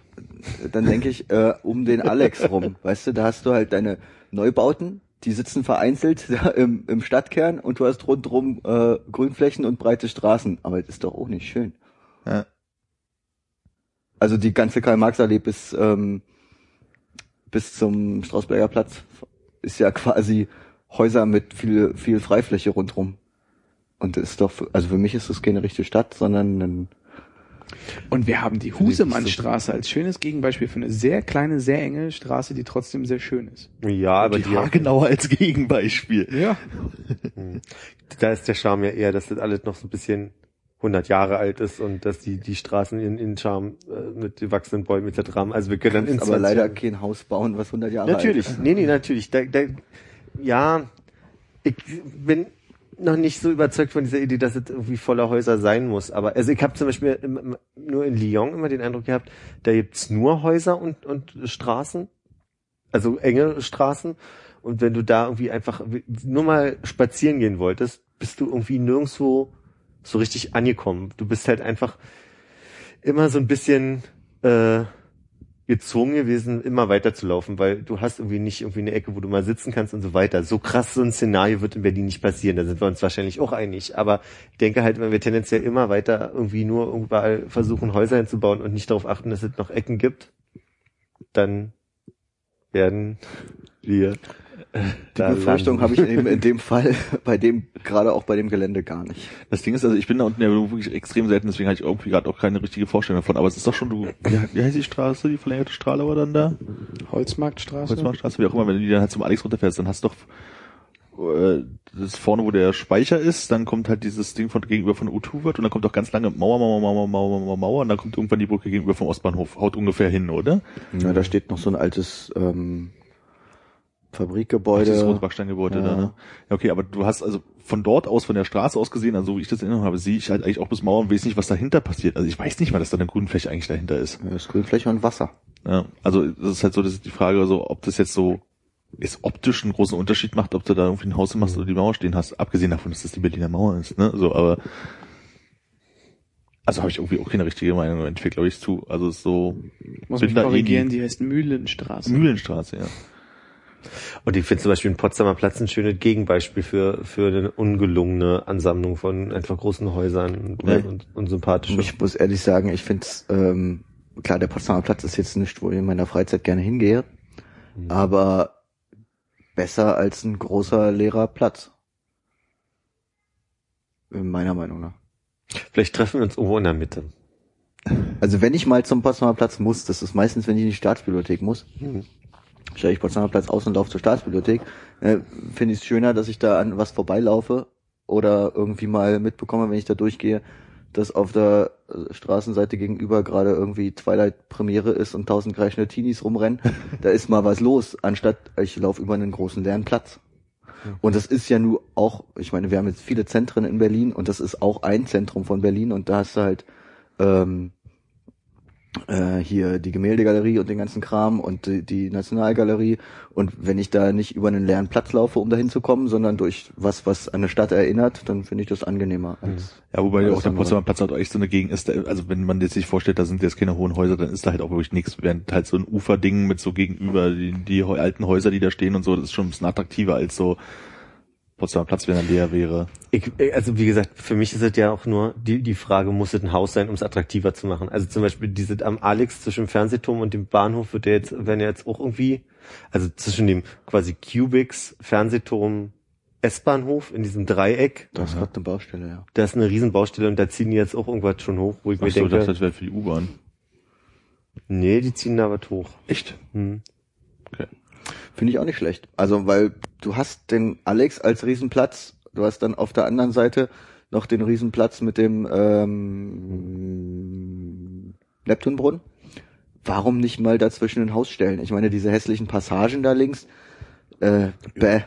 dann denke ich äh, um den Alex rum. Weißt du, da hast du halt deine Neubauten, die sitzen vereinzelt da im, im Stadtkern und du hast rundherum äh, Grünflächen und breite Straßen. Aber das ist doch auch nicht schön. Ja. Also die ganze Karl-Marx-Allee bis, ähm, bis zum Strausberger Platz ist ja quasi Häuser mit viel, viel Freifläche rundherum. Und das ist doch, für, also für mich ist das keine richtige Stadt, sondern ein, Und wir haben die Husemannstraße als schönes Gegenbeispiel für eine sehr kleine, sehr enge Straße, die trotzdem sehr schön ist. Ja, aber die die, Hagenauer als Gegenbeispiel. Ja. da ist der Charme ja eher, dass das alles noch so ein bisschen 100 Jahre alt ist und dass die die Straßen in, in Charme äh, mit gewachsenen Bäumen etc. haben. Also wir können dann aber 20 leider kein Haus bauen, was 100 Jahre Natürlich, alt ist. nee, nee, natürlich. Da, da, ja, ich bin, noch nicht so überzeugt von dieser Idee, dass es irgendwie voller Häuser sein muss. Aber also ich habe zum Beispiel im, nur in Lyon immer den Eindruck gehabt, da gibt's nur Häuser und, und Straßen, also enge Straßen. Und wenn du da irgendwie einfach nur mal spazieren gehen wolltest, bist du irgendwie nirgendwo so richtig angekommen. Du bist halt einfach immer so ein bisschen äh, gezwungen gewesen, immer weiterzulaufen, weil du hast irgendwie nicht irgendwie eine Ecke, wo du mal sitzen kannst und so weiter. So krass so ein Szenario wird in Berlin nicht passieren, da sind wir uns wahrscheinlich auch einig. Aber ich denke halt, wenn wir tendenziell immer weiter irgendwie nur überall versuchen, Häuser hinzubauen und nicht darauf achten, dass es noch Ecken gibt, dann werden wir Die Befürchtung habe ich eben in dem Fall, bei dem, gerade auch bei dem Gelände gar nicht. Das Ding ist, also ich bin da unten ja wirklich extrem selten, deswegen hatte ich irgendwie gerade auch keine richtige Vorstellung davon. Aber es ist doch schon, du, wie, wie heißt die Straße, die verlängerte Strahle war dann da? Holzmarktstraße? Holzmarktstraße, wie auch immer, wenn du die dann halt zum Alex runterfährst, dann hast du doch äh, das vorne, wo der Speicher ist, dann kommt halt dieses Ding von gegenüber von U2 wird und dann kommt auch ganz lange Mauer, Mauer, Mauer, Mauer, Mauer, Mauer und dann kommt irgendwann die Brücke gegenüber vom Ostbahnhof. Haut ungefähr hin, oder? Ja, da steht noch so ein altes ähm, Fabrikgebäude. Das Rotbacksteingebäude Ja. da, ne? Ja, okay, aber du hast also von dort aus, von der Straße aus gesehen, also so wie ich das in Erinnerung habe, sehe ich halt eigentlich auch bis Mauern und weiß nicht, was dahinter passiert. Also ich weiß nicht mal, dass da eine Grünfläche eigentlich dahinter ist. Ja, Das Grünfläche und Wasser. Ja, also das ist halt so, das ist die Frage, so, ob das jetzt so ist optisch einen großen Unterschied macht, ob du da irgendwie ein Haus machst oder die Mauer stehen hast, abgesehen davon, dass das die Berliner Mauer ist, ne? So, aber also habe ich irgendwie auch keine richtige Meinung entwickelt, glaube ich, zu. Also es ist so Muss Bin mich da eh korrigieren, die heißt Mühlenstraße. Mühlenstraße, ja. Und ich finde zum Beispiel den Potsdamer Platz ein schönes Gegenbeispiel für, für eine ungelungene Ansammlung von einfach großen Häusern und, Ja. und, und sympathischen. Ich muss ehrlich sagen, ich finde ähm, klar, der Potsdamer Platz ist jetzt nicht, wo ich in meiner Freizeit gerne hingehe, Mhm. aber besser als ein großer leerer Platz. In meiner Meinung nach. Vielleicht treffen wir uns irgendwo in der Mitte. Also wenn ich mal zum Potsdamer Platz muss, das ist meistens, wenn ich in die Staatsbibliothek muss, Mhm. Stelle ich Potsdamer Platz aus und laufe zur Staatsbibliothek, äh, finde ich es schöner, dass ich da an was vorbeilaufe oder irgendwie mal mitbekomme, wenn ich da durchgehe, dass auf der äh, Straßenseite gegenüber gerade irgendwie Twilight Premiere ist und tausend kreischende Teenies rumrennen. da ist mal was los, anstatt ich laufe über einen großen leeren Platz. Und das ist ja nur auch, ich meine, wir haben jetzt viele Zentren in Berlin und das ist auch ein Zentrum von Berlin und da hast du halt ähm, äh, hier die Gemäldegalerie und den ganzen Kram und die, die Nationalgalerie. Und wenn ich da nicht über einen leeren Platz laufe, um da hinzukommen, sondern durch was, was an eine Stadt erinnert, dann finde ich das angenehmer. Als Ja, wobei auch der. Potsdamer Platz halt echt so eine Gegend ist, also wenn man jetzt sich vorstellt, da sind jetzt keine hohen Häuser, dann ist da halt auch wirklich nichts, während halt so ein Uferding mit so gegenüber, die, die alten Häuser, die da stehen und so, das ist schon ein bisschen attraktiver als so Potsdamer Platz, wenn er leer wäre. Ich, also wie gesagt, für mich ist es ja auch nur die, die Frage, muss es ein Haus sein, um es attraktiver zu machen? Also zum Beispiel diese am Alex zwischen dem Fernsehturm und dem Bahnhof wird ja jetzt, werden ja jetzt auch irgendwie, also zwischen dem quasi Cubics, Fernsehturm, S-Bahnhof in diesem Dreieck, das ist gerade eine Baustelle, ja. da ist eine Riesenbaustelle und da ziehen die jetzt auch irgendwas schon hoch, wo ich Ach mir so, ich denke, dachte, das wäre für die U-Bahn. nee, die ziehen da was hoch. Echt? Hm. Finde ich auch nicht schlecht. Also, weil du hast den Alex als Riesenplatz, du hast dann auf der anderen Seite noch den Riesenplatz mit dem ähm, Neptunbrunnen. Warum nicht mal dazwischen ein Haus stellen? Ich meine, diese hässlichen Passagen da links, äh, bäh,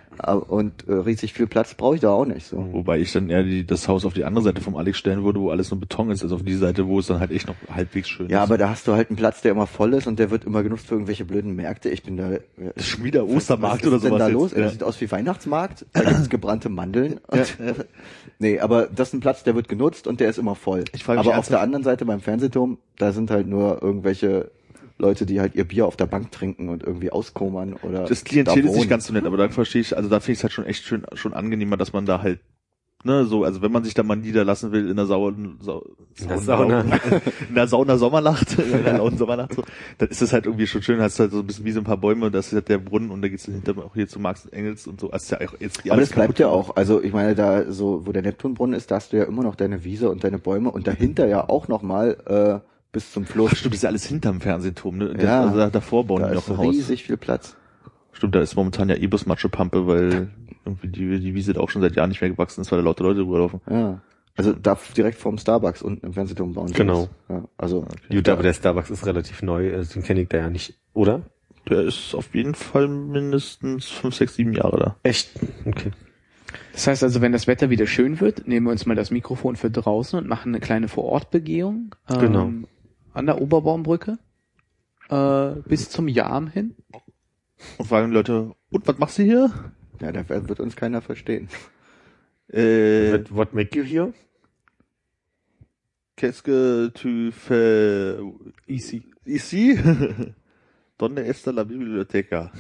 und äh, riesig viel Platz brauche ich da auch nicht. So. Wobei ich dann eher die, das Haus auf die andere Seite vom Alex stellen würde, wo alles nur Beton ist, also auf die Seite, wo es dann halt echt noch halbwegs schön Ja, ist. aber da hast du halt einen Platz, der immer voll ist und der wird immer genutzt für irgendwelche blöden Märkte. Ich bin da. äh, wieder Ostermarkt was oder ist denn sowas da los? Ja. Das sieht aus wie Weihnachtsmarkt. Da gibt's gebrannte Mandeln. Und, nee, aber das ist ein Platz, der wird genutzt und der ist immer voll. Ich mich aber auf der anderen Seite beim Fernsehturm, da sind halt nur irgendwelche Leute, die halt ihr Bier auf der Bank trinken und irgendwie auskommern oder Das Klientel da ist nicht ganz so nett, aber da verstehe ich, also da finde ich es halt schon echt schön, schon angenehmer, dass man da halt, ne, so, also wenn man sich da mal niederlassen will in der Sau, Sau, In der Sauna. in der Sauna Sommernacht, in der lauen Sommernacht, so, dann ist das halt irgendwie schon schön, hast halt so ein bisschen wie so ein paar Bäume und das ist halt der Brunnen und da geht's hinter auch hier zu Marx und Engels und so, also ist ja auch jetzt Aber alles das bleibt kaputt ja auch. Also ich meine, da so, wo der Neptunbrunnen ist, da hast du ja immer noch deine Wiese und deine Bäume und dahinter ja auch nochmal äh, bis zum Fluss. Ach, stimmt, das ist ja alles hinterm Fernsehturm, ne? Das, Ja. also da, davor bauen da die noch ist ein Haus. riesig viel Platz. Stimmt, da ist momentan ja eh bloß Matschepampe, weil irgendwie die, die Wiese da auch schon seit Jahren nicht mehr gewachsen ist, weil da lauter Leute drüber laufen. Ja. Also da direkt vorm Starbucks unten im Fernsehturm bauen. Genau. das. Ja, also Gut, aber der Starbucks ist relativ neu, also den kenne ich da ja nicht, oder? Der ist auf jeden Fall mindestens fünf, sechs, sieben Jahre da. Echt? Okay. Das heißt also, wenn das Wetter wieder schön wird, nehmen wir uns mal das Mikrofon für draußen und machen eine kleine Vorortbegehung ähm, Genau. An der Oberbaumbrücke äh, bis zum Jam hin. Und fragen die Leute, und was machst du hier? Ja, da wird uns keiner verstehen. Äh, What, what make you here? qu'est-ce que tu fais Easy. ici? Donde está la biblioteca?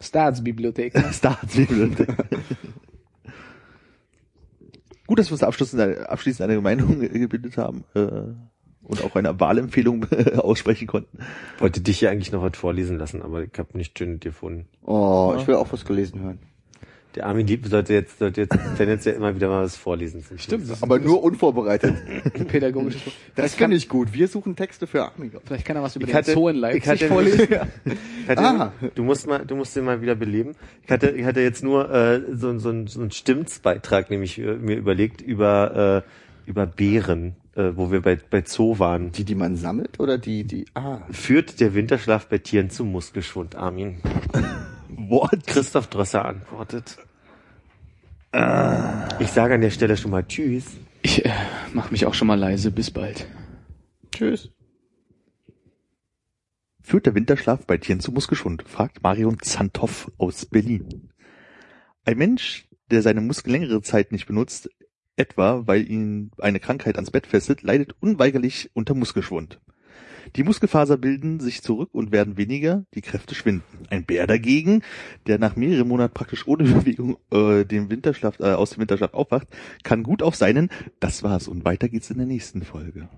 Staatsbibliothek. Staatsbibliothek. Gut, dass wir uns abschließend, abschließend eine Meinung gebildet haben äh, und auch eine Wahlempfehlung aussprechen konnten. Wollte dich ja eigentlich noch was vorlesen lassen, aber ich habe nicht schön gefunden. Oh, ich will auch was gelesen hören. Der Armin Lieb sollte jetzt, sollte jetzt tendenziell immer wieder mal was vorlesen. Stimmt, Aber nur unvorbereitet. pädagogisches. Das kann, ich gut. Wir suchen Texte für Amiga. vielleicht kann er was über Ich den hatte- Zoo in ich Leipzig hatte- vorlesen. Ich hatte, Ah. Du musst mal, du musst den mal wieder beleben. Ich hatte, ich hatte jetzt nur äh, so, so, so einen Stimmtsbeitrag, nämlich äh, mir überlegt über äh, über Bären, äh, wo wir bei bei Zoo waren. Die, die man sammelt oder die, die, ah. Führt der Winterschlaf bei Tieren zu Muskelschwund, Armin? What? Christoph Drosser antwortet. Ich sage an der Stelle schon mal Tschüss. Ich äh, mach mich auch schon mal leise. Bis bald. Tschüss. Führt der Winterschlaf bei Tieren zu Muskelschwund? fragt Marion Zantoff aus Berlin. Ein Mensch, der seine Muskeln längere Zeit nicht benutzt, etwa weil ihn eine Krankheit ans Bett fesselt, leidet unweigerlich unter Muskelschwund. Die Muskelfaser bilden sich zurück und werden weniger, die Kräfte schwinden. Ein Bär dagegen, der nach mehreren Monaten praktisch ohne Bewegung äh, dem Winterschlaf, äh, aus dem Winterschlaf aufwacht, kann gut auf seinen Das war's und weiter geht's in der nächsten Folge.